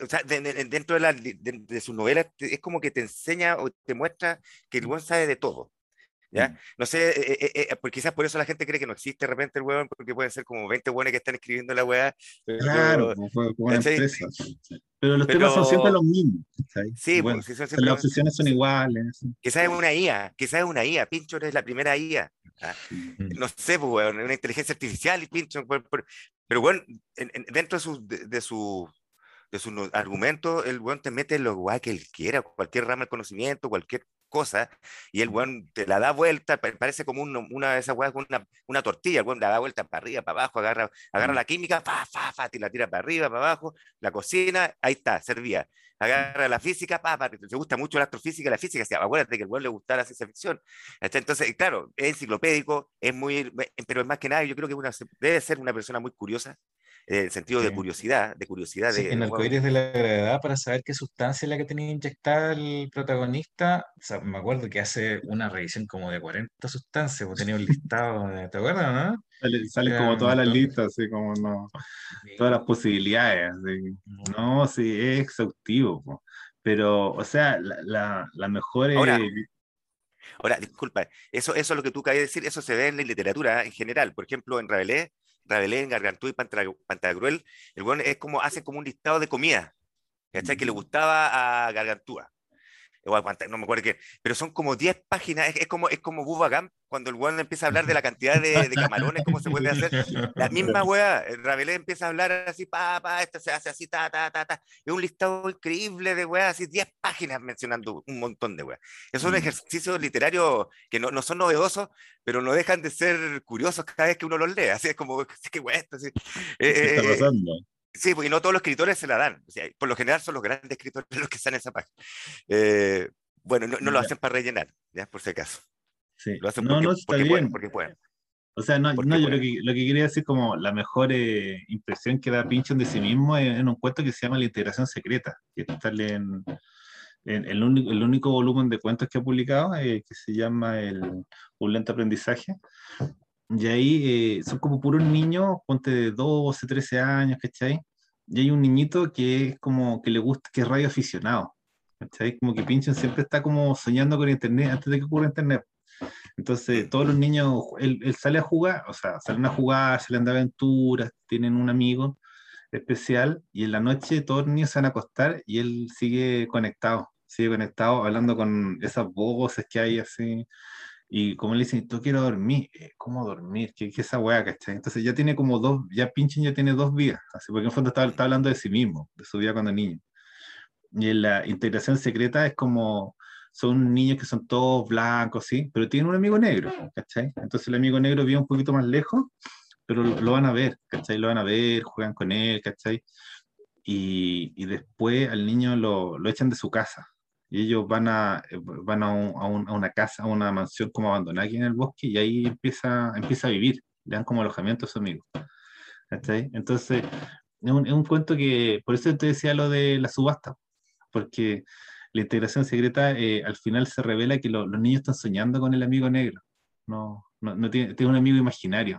o sea, dentro de, la, de, su novela es como que te enseña o te muestra que el buen sabe de todo. ¿Ya? Mm. No sé, eh, eh, eh, porque quizás por eso la gente cree que no existe de repente el weón, porque pueden ser como 20 weones que están escribiendo la weá. Claro, como una empresa. Pero los temas son siempre los mismos. Sí, bueno, pues, las obsesiones son iguales. Quizás es una IA, quizás es una IA. Pinchon es la primera IA. ¿ah? No sé, pues, weón, una inteligencia artificial y Pinchon. Pero bueno, dentro de su, de su de sus argumentos, el weón te mete lo guay que él quiera, cualquier rama de conocimiento, cualquier cosa, y el weón te la da vuelta, parece como una de esas weas, una, una tortilla, el weón la da vuelta para arriba, para abajo, agarra, agarra la química, fa, fa, fa, te la tira para arriba, para abajo, la cocina, ahí está, servía. Agarra la física, pa, pa, te gusta mucho la astrofísica, la física, sea, acuérdate que el weón le gusta la ciencia ficción. Entonces, claro, es enciclopédico, es muy, pero es más que nada, yo creo que una, debe ser una persona muy curiosa, el sentido de curiosidad, de curiosidad. de, en Arcoíris de la Gravedad, para saber qué sustancia es la que tenía inyectada el protagonista, o sea, me acuerdo que hace una revisión como de 40 sustancias, pues tenía un listado, ¿te acuerdas, no? Salen como todas las listas, así como no, todas las posibilidades, no, sí, es exhaustivo, pero, o sea, la, la, mejor... Ahora, ahora, disculpa, eso, eso es lo que tú acabas de decir, eso se ve en la literatura en general, por ejemplo, en Rabelais, Rabelais, Gargantú y Pantagruel, el bueno es como, hace como un listado de comida, ¿cachai? Que le gustaba a Gargantúa no me acuerdo qué, pero son como 10 páginas, es, como, es como Bubba Gump, cuando el weón empieza a hablar de la cantidad de, camarones, cómo se puede hacer, la misma weá, Rabelais empieza a hablar así, pa, pa, esto se hace así, ta, ta, ta, ta, es un listado increíble de weá, así 10 páginas mencionando un montón de weá. Es un mm. ejercicio literario que no, no, son novedosos, pero no dejan de ser curiosos cada vez que uno los lee, así es como, qué weá, esto, así. ¿Qué está eh, pasando? Sí, porque no todos los escritores se la dan. O sea, por lo general son los grandes escritores los que están en esa página. Eh, bueno, no, lo hacen para rellenar, ya por si acaso. Sí. Lo hacen no, porque, no, está bien. porque pueden. O sea, no, no yo lo que, lo que, quería decir como la mejor eh, impresión que da Pinchon de sí mismo es en un cuento que se llama La integración secreta, que está en, en, el, único, el único volumen de cuentos que ha publicado, eh, que se llama el, Un lento aprendizaje. Y ahí eh, son como puros niños, ponte de 12, 13 años, ¿cachai? Y hay un niñito que es como que le gusta, que es radio aficionado, ¿cachai? Como que Pinchon siempre está como soñando con Internet antes de que ocurra Internet. Entonces, todos los niños, él, él, sale a jugar, o sea, salen a jugar, salen de aventuras, tienen un amigo especial y en la noche todos los niños se van a acostar y él sigue conectado, sigue conectado hablando con esas voces que hay así Y como le dicen, tú quiero dormir, eh, ¿cómo dormir? ¿Qué, qué esa weá, cachai? Entonces ya tiene como dos, ya Pinchen ya tiene dos vidas, así porque en el fondo está, está hablando de sí mismo, de su vida cuando niño. Y en la integración secreta es como, son niños que son todos blancos, ¿sí? Pero tienen un amigo negro, ¿cachai? Entonces el amigo negro vive un poquito más lejos, pero lo, van a ver, ¿cachai? Lo van a ver, juegan con él, ¿cachai? Y, y después al niño lo, lo, echan de su casa. Y ellos van a, van a, un, a, un, a, una casa, a una mansión como abandonada aquí en el bosque, y ahí empieza, empieza a vivir, le dan como alojamiento a su amigo. ¿cachai? Entonces, es un, es un cuento que, por eso te decía lo de la subasta, porque la integración secreta eh, al final se revela que lo, los niños están soñando con el amigo negro. No, no, no tiene, tiene, un amigo imaginario.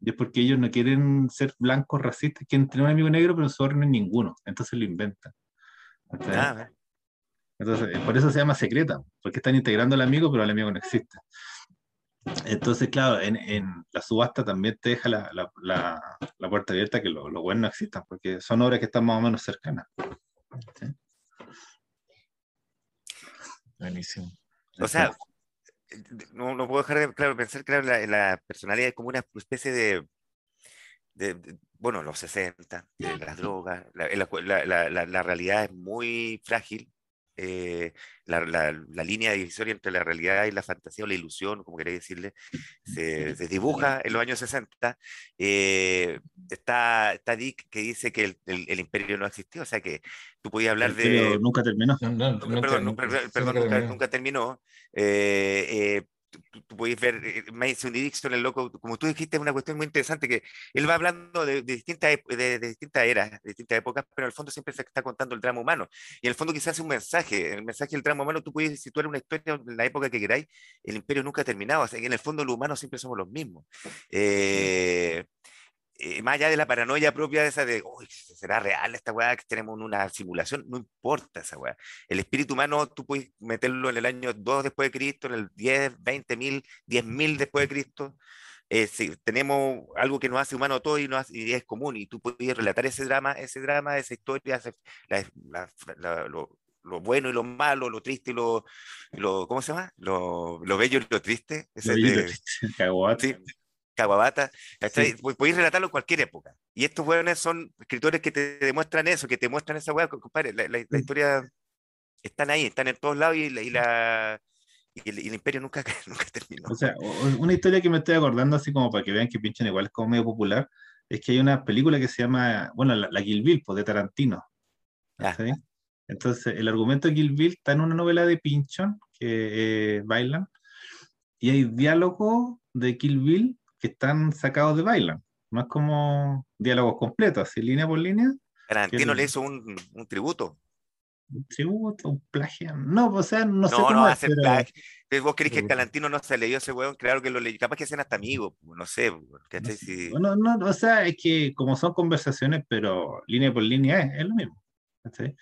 Y es porque ellos no quieren ser blancos racistas, quieren tener un amigo negro, pero su orden no es ninguno. Entonces lo inventan. Ah, Entonces, por eso se llama secreta, porque están integrando al amigo, pero el amigo no existe. Entonces, claro, en, en la subasta también te deja la, la, la, la puerta abierta que los lo buenos no existan, porque son obras que están más o menos cercanas. ¿sí? Buenísimo. O sea, no, no, puedo dejar de claro, pensar que la, la, personalidad es como una especie de, de, de bueno, los 60, de las drogas, la, la, la, realidad es muy frágil, eh, la, línea divisoria entre la realidad y la fantasía o la ilusión, como queréis decirle, se, se, dibuja en los años 60. Eh, está, está Dick que dice que el, el, el, imperio no existió, o sea que tú podías hablar de... Nunca terminó. No, no, perdón, nunca, perdón, perdón nunca, terminó. nunca, terminó. Eh, eh, tú, tú ver, eh, Mason y Dixon, el loco, como tú dijiste, es una cuestión muy interesante, que él va hablando de, de distintas, de, de, distintas eras, de distintas épocas, pero en el fondo siempre se está contando el drama humano. Y en el fondo quizás es un mensaje, el mensaje del drama humano, tú puedes situar una historia en la época que queráis, el imperio nunca ha terminado, o sea, que en el fondo los humanos siempre somos los mismos. Eh, eh, más allá de la paranoia propia de esa de, uy, ¿será real esta weá que tenemos una simulación? No importa esa weá. El espíritu humano tú puedes meterlo en el año 2 después de Cristo, en el 10, 20 mil, 10 mil después de Cristo. Eh, si tenemos algo que nos hace humano todo y, nos hace, y es común, y tú puedes relatar ese drama, ese drama, esa historia, la, la, la, lo, lo, bueno y lo malo, lo triste y lo, lo ¿cómo se llama? Lo, lo bello y lo triste. Ese de, sí, Caguabata, sí. podéis relatarlo en cualquier época. Y estos hueones son escritores que te demuestran eso, que te muestran esa hueá, compadre, la, la, la, historia están ahí, están en todos lados y la, y la, y el, y el, imperio nunca, nunca terminó. O sea, una historia que me estoy acordando, así como para que vean que pinchan igual es como medio popular, es que hay una película que se llama, bueno, la, la Kill Bill, pues, de Tarantino. Ah. Entonces, el argumento de Kill Bill está en una novela de Pinchon, que eh, bailan, y hay diálogo de Kill Bill que están sacados de Bailan. No es como diálogos completos, así línea por línea. Tarantino le hizo un, un, tributo. Un tributo, un plagio. No, o sea, no, no sé cómo no, pero... plagio. ¿Vos crees que Tarantino no se leyó ese hueón? Claro que lo leyó. Capaz que sean hasta amigos, no sé. No, si... no, no, o sea, es que como son conversaciones, pero línea por línea es, es lo mismo. ¿sí?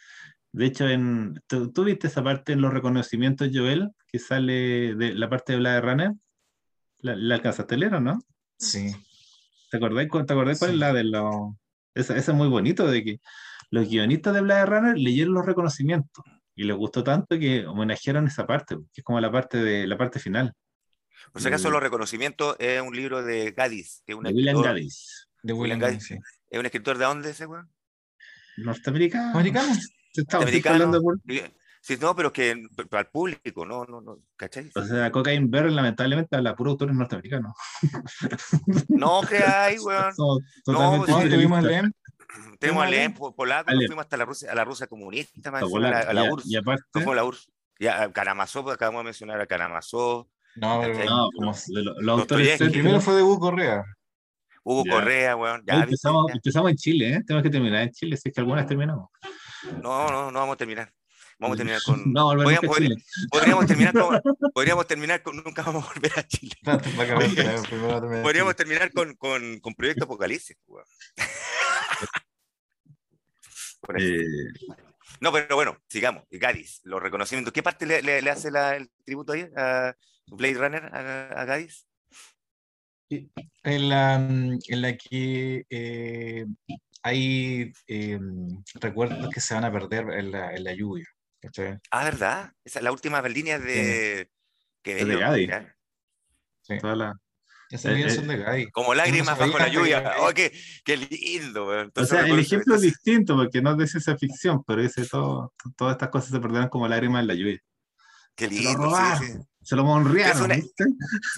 De hecho, en, ¿tú, ¿tú, viste esa parte en los reconocimientos, Joel, que sale de la parte de Blade Runner? ¿La, la alcanzaste a leer o no? Sí. ¿Te acordás, ¿te acordás sí. cuál es la de los... Esa, esa, es muy bonito, de que los guionistas de Blade Runner leyeron los reconocimientos y les gustó tanto que homenajearon esa parte, que es como la parte de la parte final. Por si acaso, los reconocimientos es un libro de Gaddis, que es un de William Gaddis. De William Gaddis, sí. ¿Es un escritor de dónde ese weón? Norteamericano. ¿Americano? Norteamericano. Sí, no, pero que para el público, no, no, no, ¿cachai? O sea, Cocaine Bear lamentablemente habla puro autores norteamericanos. No, que hay, weón. No, no tuvimos el LEM. Tenemos al LEM polaco, nos fuimos hasta la Rusia, a la Rusia comunista, más a, la, a la URSS. Y aparte. No fue la URSS. Ya, a Karamazov, acabamos de mencionar a Karamazov. No, pero, no, como los, los autores. El primero fue de Hugo Correa. Hugo ya. Correa, weón. Ya, empezamos, empezamos en Chile, ¿eh? Tenemos que terminar en Chile, si es que alguna vez terminamos. No, no, no vamos a terminar. Vamos a terminar con. No, podríamos, podríamos, podríamos, terminar con. Podríamos terminar con. Nunca vamos a volver a Chile. podríamos terminar con, con, con Proyecto Apocalipsis. eh... No, pero bueno, sigamos. Gadis, los reconocimientos. ¿Qué parte le, le, le hace la, el tributo ahí a Blade Runner, a, a Gadis? En la, en la que eh, hay eh, recuerdos que se van a perder en la, en la lluvia. Ah, ¿verdad? Esa es la última línea de... Sí. Que de Gadis. Toda la, Esas líneas Eh, son de Gaby. Como lágrimas bajo la lluvia. Oh, qué, qué lindo. O sea, el ejemplo es distinto porque no es de ciencia ficción, pero dice todo, todas estas cosas se perdieron como lágrimas en la lluvia. Qué Se lo lindo, robaron, sí, sí. se lo monrearon. Es una- ¿viste?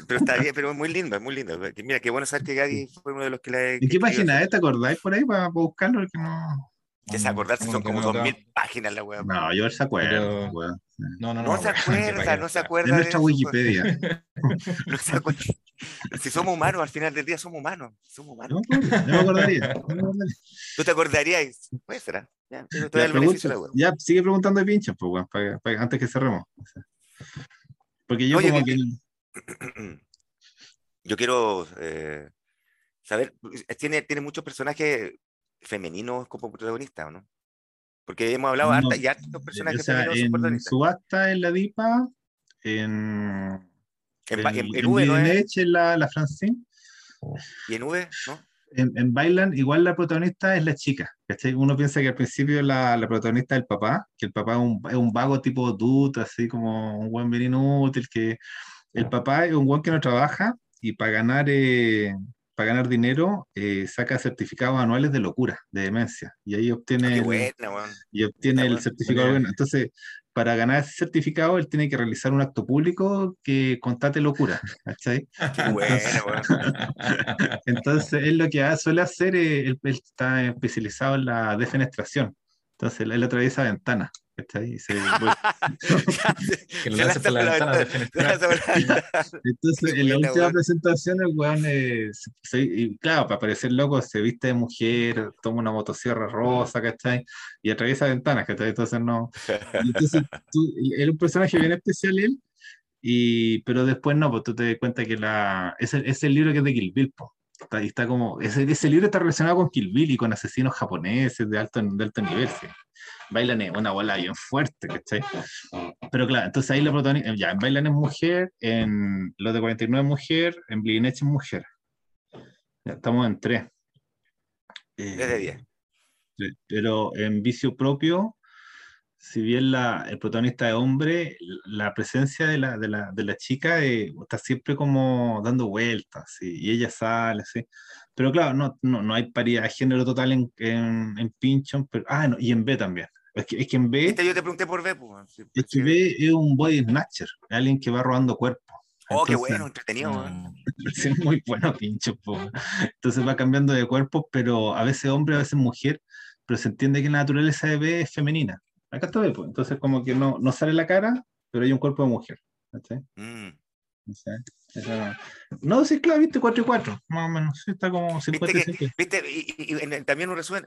Pero está bien, pero es muy lindo, es muy lindo. Mira, qué bueno saber que Gadi fue uno de los que la. ¿En qué página es? ¿Te acordáis por ahí para, buscarlo? Porque no... Que se acordarse son como dos mil páginas la weá. No, yo se acuerdo. Pero- weón. No, no, no. No se acuerda, no se acuerda. En de nuestra eso, Wikipedia. No se acuerda. Si somos humanos, al final del día somos humanos. Somos humanos. No, yo me acordaría. ¿Tú te acordarías? Pues será. Ya, sigue preguntando de pinchos, pues, weón, para- para- antes que cerremos. Porque yo Oye, como que- que... Yo quiero eh, saber, tiene, tiene muchos personajes femeninos como protagonistas, ¿o no? Porque hemos hablado No, harta y hartos o personajes sea, femeninos en protagonistas. Subasta en la Dipa, en... En, en, en, en en V, ¿no es? En la, la Francine. Y en V, ¿no? En, en Bailan, igual la protagonista es la chica. ¿cachai? Uno piensa que al principio la, la protagonista es el papá, que el papá es un, es un vago tipo dude, así como un buen bien inútil, que el papá es un buen que no trabaja y para ganar, eh, para ganar dinero eh, saca certificados anuales de locura, de demencia. Y ahí obtiene, buena, weón. y obtiene el certificado. Buena. bueno. Entonces, para ganar ese certificado, él tiene que realizar un acto público que constate locura. ¿cachai? Weón. Entonces, él lo que suele hacer, es, él, él está especializado en la defenestración. Entonces, él atraviesa ventanas. ¿cachai? Y se Que lo Se lances por la ventana de por la ventana. Entonces, en la buena, última weón. presentación, el weón, eh, se- y claro, para parecer loco, se viste de mujer, toma una motosierra rosa, ¿cachai? Y atraviesa ventanas, ¿cachai? Entonces, no. Entonces, tú, era un personaje bien especial él, y, pero después no, pues tú te das cuenta que la, ese, ese libro que es de Kill Bill, po. Está, está como, ese, ese libro está relacionado con Kill Bill y con asesinos japoneses de alto, de alto nivel. sí. Bailan es una bola bien fuerte, ¿cachai? Pero claro, entonces ahí la protagonista, ya, en Bailan es mujer, en Los de 49 es mujer, en Edge es mujer. Ya estamos en tres. Eh, de diez. Sí, Pero en vicio propio, si bien la, el protagonista es hombre, la presencia de la, de la, de la chica eh, está siempre como dando vueltas, sí, y ella sale, sí. Pero claro, no, no, no hay paridad de género total en, en, en Pinchon, pero, ah, no, y en B también. Es que, es que en B, Viste, yo te pregunté por B, pues. Sí, es que sí. B es un body snatcher, alguien que va robando cuerpos. Oh, qué bueno, entretenido, weón. Sí, es muy bueno, pincho. po. Entonces va cambiando de cuerpos, pero a veces hombre, a veces mujer, pero se entiende que la naturaleza de B es femenina. Acá está pues. entonces como que no, no sale la cara, pero hay un cuerpo de mujer. ¿cachai? Mm. No No, sí, claro, viste 4 y 4, más o menos, sí, está como 50 y que- 50. Viste, y, y- y en también un resumen,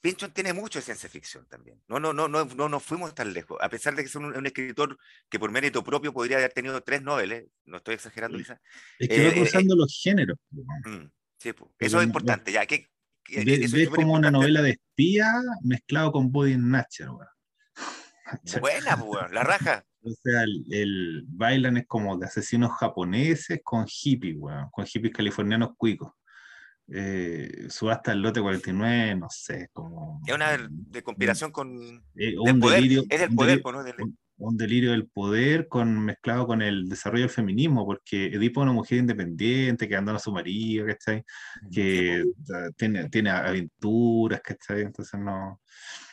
Pinchon tiene mucho de ciencia ficción también. No, no, no, no, no nos fuimos tan lejos. A pesar de que es un, un escritor que por mérito propio podría haber tenido tres noveles, no estoy exagerando. Lisa. Es que va eh, cruzando los géneros. po. Mm, sí. Pero Eso no- es importante, ya. Que, que- Ve- eso es como una importante. novela de espía mezclado con body snatcher, weón. Buena, po, weón, la raja. O sea, el, el Bailan es como de asesinos japoneses con hippies, weón, con hippies californianos cuicos. Eh, subasta el lote 49, no sé, como Es una de conspiración con. eh, del un poder. delirio, es del un poder, delirio- po, ¿no? Del- un- un delirio del poder con, mezclado con el desarrollo del feminismo, porque Edipo es una mujer independiente que abandona a su marido, ¿cachai? Que eh, tiene, tiene aventuras, ¿cachai? Entonces no...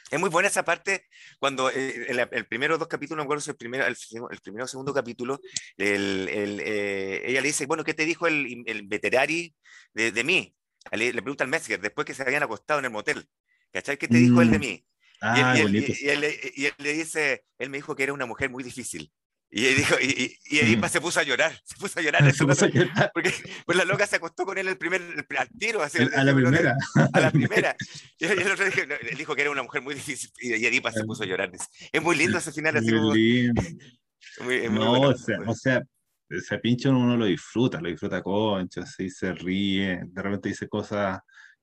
Es muy buena esa parte cuando eh, en la- el primero dos capítulos, no me acuerdo si el primero, el, el primero o segundo capítulo, el, el, eh, ella le dice, bueno, ¿qué te dijo el, el veterari de, de mí? Le, le pregunta al Metzger, después que se habían acostado en el motel, ¿cachai? ¿Qué te dijo él de Mm. mí? Y él, Ah, y él- y él y él le dice, él me dijo que era una mujer muy difícil. Y, dijo, y, y, y Edipa se puso a llorar, se puso a llorar. Se eso puso a llorar porque pues la loca se acostó con él el primer, el- al tiro, así, a la el- el- primera. a la primera. Y el otro dijo, dijo que era una mujer muy difícil y Edipa se puso a llorar. Es muy lindo ese final, así Muy como- lindo. muy- es muy No, bueno. o sea, o sea, ese pincho uno lo disfruta, lo disfruta concha, así se ríe, de repente dice cosas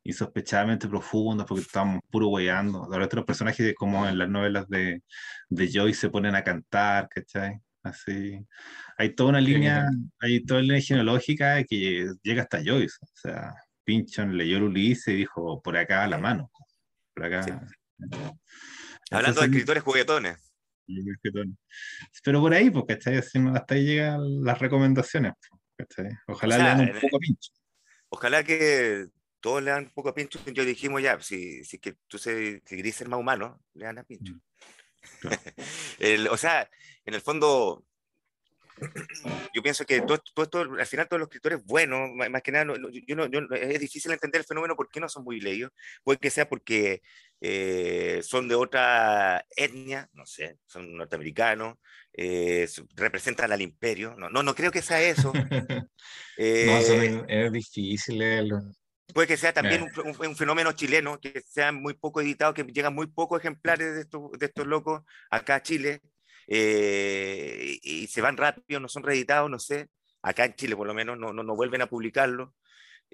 insospechadamente profundas porque estamos puro weyando. De repente los personajes como en las novelas de, de Joyce se ponen a cantar, ¿cachai? Así. Hay toda una línea, hay toda una línea genealógica que llega hasta Joyce. O sea, Pinchon leyó el Ulises y dijo, por acá la mano. Por acá. Hablando de escritores juguetones. Pero por ahí, porque ¿cachai? Hasta ahí llegan las recomendaciones. Ojalá le den un poco a pincho. Ojalá que todos le dan un poco a pincho. Yo dijimos ya, si, si que tú se, si querés ser más humano, le dan a pincho. Mm, o sea, en el fondo, yo pienso que todo, esto, al final todos los escritores buenos, más, que nada, yo no, es difícil entender el fenómeno por qué no son muy leídos. Puede que sea porque eh, son de otra etnia, no sé, son norteamericanos, eh, representan al imperio. No, no, no creo que sea eso. Eh, es difícil leerlo. Puede que sea también un, fenómeno chileno, que sean muy poco editados, que llegan muy pocos ejemplares de estos, de estos locos acá a Chile, eh, y se van rápido, no son reeditados, no sé, acá en Chile por lo menos no, no, no vuelven a publicarlo.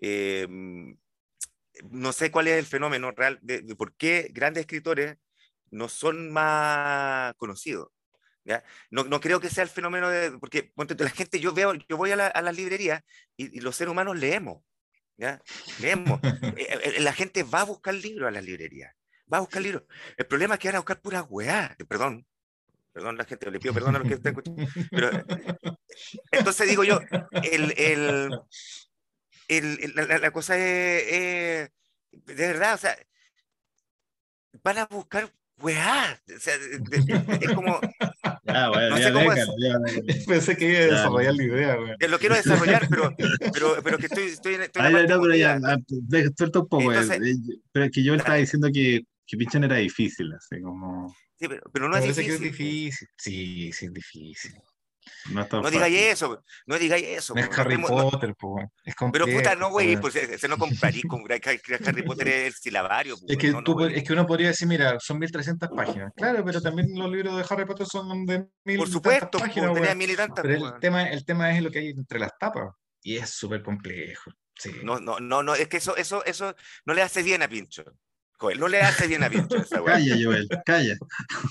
Eh, no sé cuál es el fenómeno real de, por qué grandes escritores no son más conocidos. ¿ya? No, no, creo que sea el fenómeno de, porque la gente, yo veo, yo voy a, la, a las librerías y, y, los seres humanos leemos, Leemos. Eh, la gente va a buscar libros a las librerías, va a buscar libros. El problema es que van a buscar pura weá, perdón, Perdón la gente, le pido perdón a los que están escuchando. Entonces digo yo, el, el, el, la, la, cosa es, de verdad, o sea, van a buscar weá. O sea, es como. Ya, bueno, no ya sé cómo déjalo, ya, déjalo. Pensé que iba a desarrollar la idea, güey. Lo quiero desarrollar, pero, pero, pero que estoy, estoy, en- estoy Ay, no, pero ya, emotiva. de- suelta un poco, Entonces- pero es que yo estaba diciendo que, que era difícil, así como. Sí, pero, pero no que es difícil. Sí, sí, es difícil. No, digáis eso, no digáis eso. No es Harry no Potter, po. Es pero puta, no, güey, pues se, se no comprarí con Harry Potter es el silabario. po, Es que, tú, es que uno podría decir, mira, son 1300 páginas. Claro, pero también los libros de Harry Potter son de mil Por y supuesto, páginas, tenía mil y tantas. Pero el tema, el tema es lo que hay entre las tapas. Y es súper complejo. Sí. No, no, no, no, es que eso, eso, eso no le hace bien a Pincho. No le hace bien a Pincho esa weá. Calla, Joel, calla.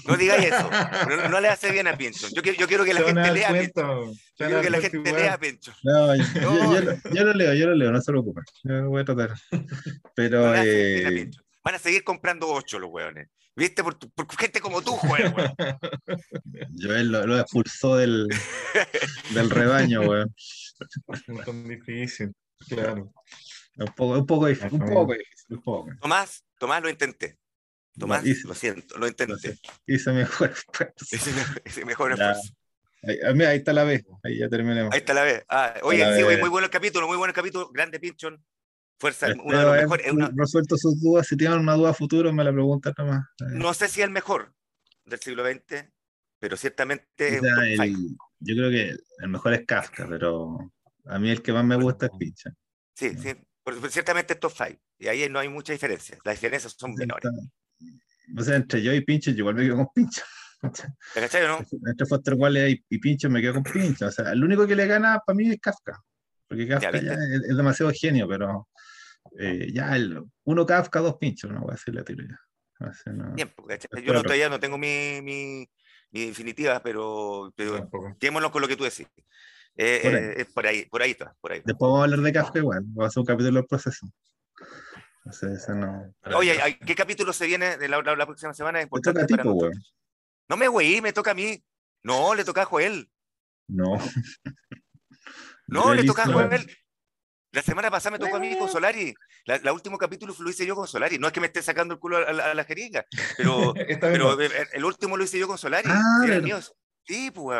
No digáis eso. No, no le hace bien a Pincho. Yo quiero, yo quiero que la gente lea a Pincho. cuenta, Yo quiero que la gente igual. lea a Pincho. No, yo, No. yo- yo lo, yo lo leo, yo lo leo, no se preocupen. Yo lo voy a tratar. Pero, a eh. Van a seguir comprando ocho los weones. ¿Viste? Por, tu- por gente como tú, joder, weón. Joel lo, lo expulsó del, del rebaño, weón. Es tan difícil. Claro. Un poco, un poco difícil, un poco difícil, un poco. Tomás, Tomás, lo intenté. Tomás, Hice- lo siento, lo intenté. Hice mejor esfuerzo. Ese mejor esfuerzo. Ahí, ah, mira, ahí está la B, ahí ya terminemos. Ahí está la vez. Ah, oye, La sí, vez. muy bueno el capítulo, muy bueno el capítulo. Grande Pinchon. Fuerza, Espero uno de los mejores. una- resuelto sus dudas. Si tienen una duda futuro, me la preguntan nomás. No sé si es el mejor del siglo XX, pero ciertamente es o sea, un top el- five. yo creo que el mejor es Kafka, pero a mí el que más me gusta es Pincha. Sí, sí. Por- por- ciertamente top 5. Y ahí no hay mucha diferencia. Las diferencias son menores. O sea, entre yo y Pincho, yo igual me quedo con Pincho. ¿Te cachai no? Entre Foster Wallace y, y Pincho me quedo con Pincho. O sea, el único que le gana para mí es Kafka. Porque Kafka ¿viste? ya es, es demasiado genio, pero eh, ya el, uno Kafka, dos Pinchos, no voy a decir la ya. O sea, no- porque, ¿cachai? Espero Yo no, todavía no tengo mi, mi, mi definitiva, pero, pero con lo que tú decís. Eh, Por ahí. eh, por ahí, por ahí está, por ahí. Después vamos a hablar de Kafka igual. Vamos a hacer un capítulo del proceso. Eso no. Oye, ¿hay- ¿qué capítulo se viene de la, la- la próxima semana? Es toca a importante ti, po. No me güey, me toca a mí. No, le toca a Joel. No. No, le toca a. Joel. La semana pasada me tocó a mí con Solari. La, la último capítulo lo hice yo con Solari. No es que me esté sacando el culo a la, a la jeringa, pero, el, el último lo hice yo con Solari. Ah, Sí, era mío. Sí, pues,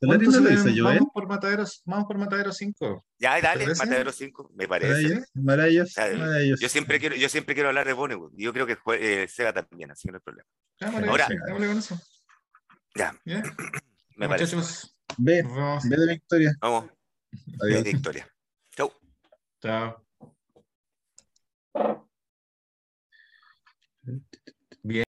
¿Cuánto se yo, ¿eh? Vamos por Matadero, vamos por Matadero 5. Ya, dale, parece? Matadero 5, me parece. Maravilloso, maravilloso. Yo siempre quiero, yo siempre quiero hablar de Bollywood. y Yo creo que eh, Sega también, así que no hay problema. Ya, Ahora- démosle con eso. Ya, me parece. Muchachos, Ve, nos vemos. ve de Victoria. Vamos, Adiós. Victoria. Chau. Chao. Bien.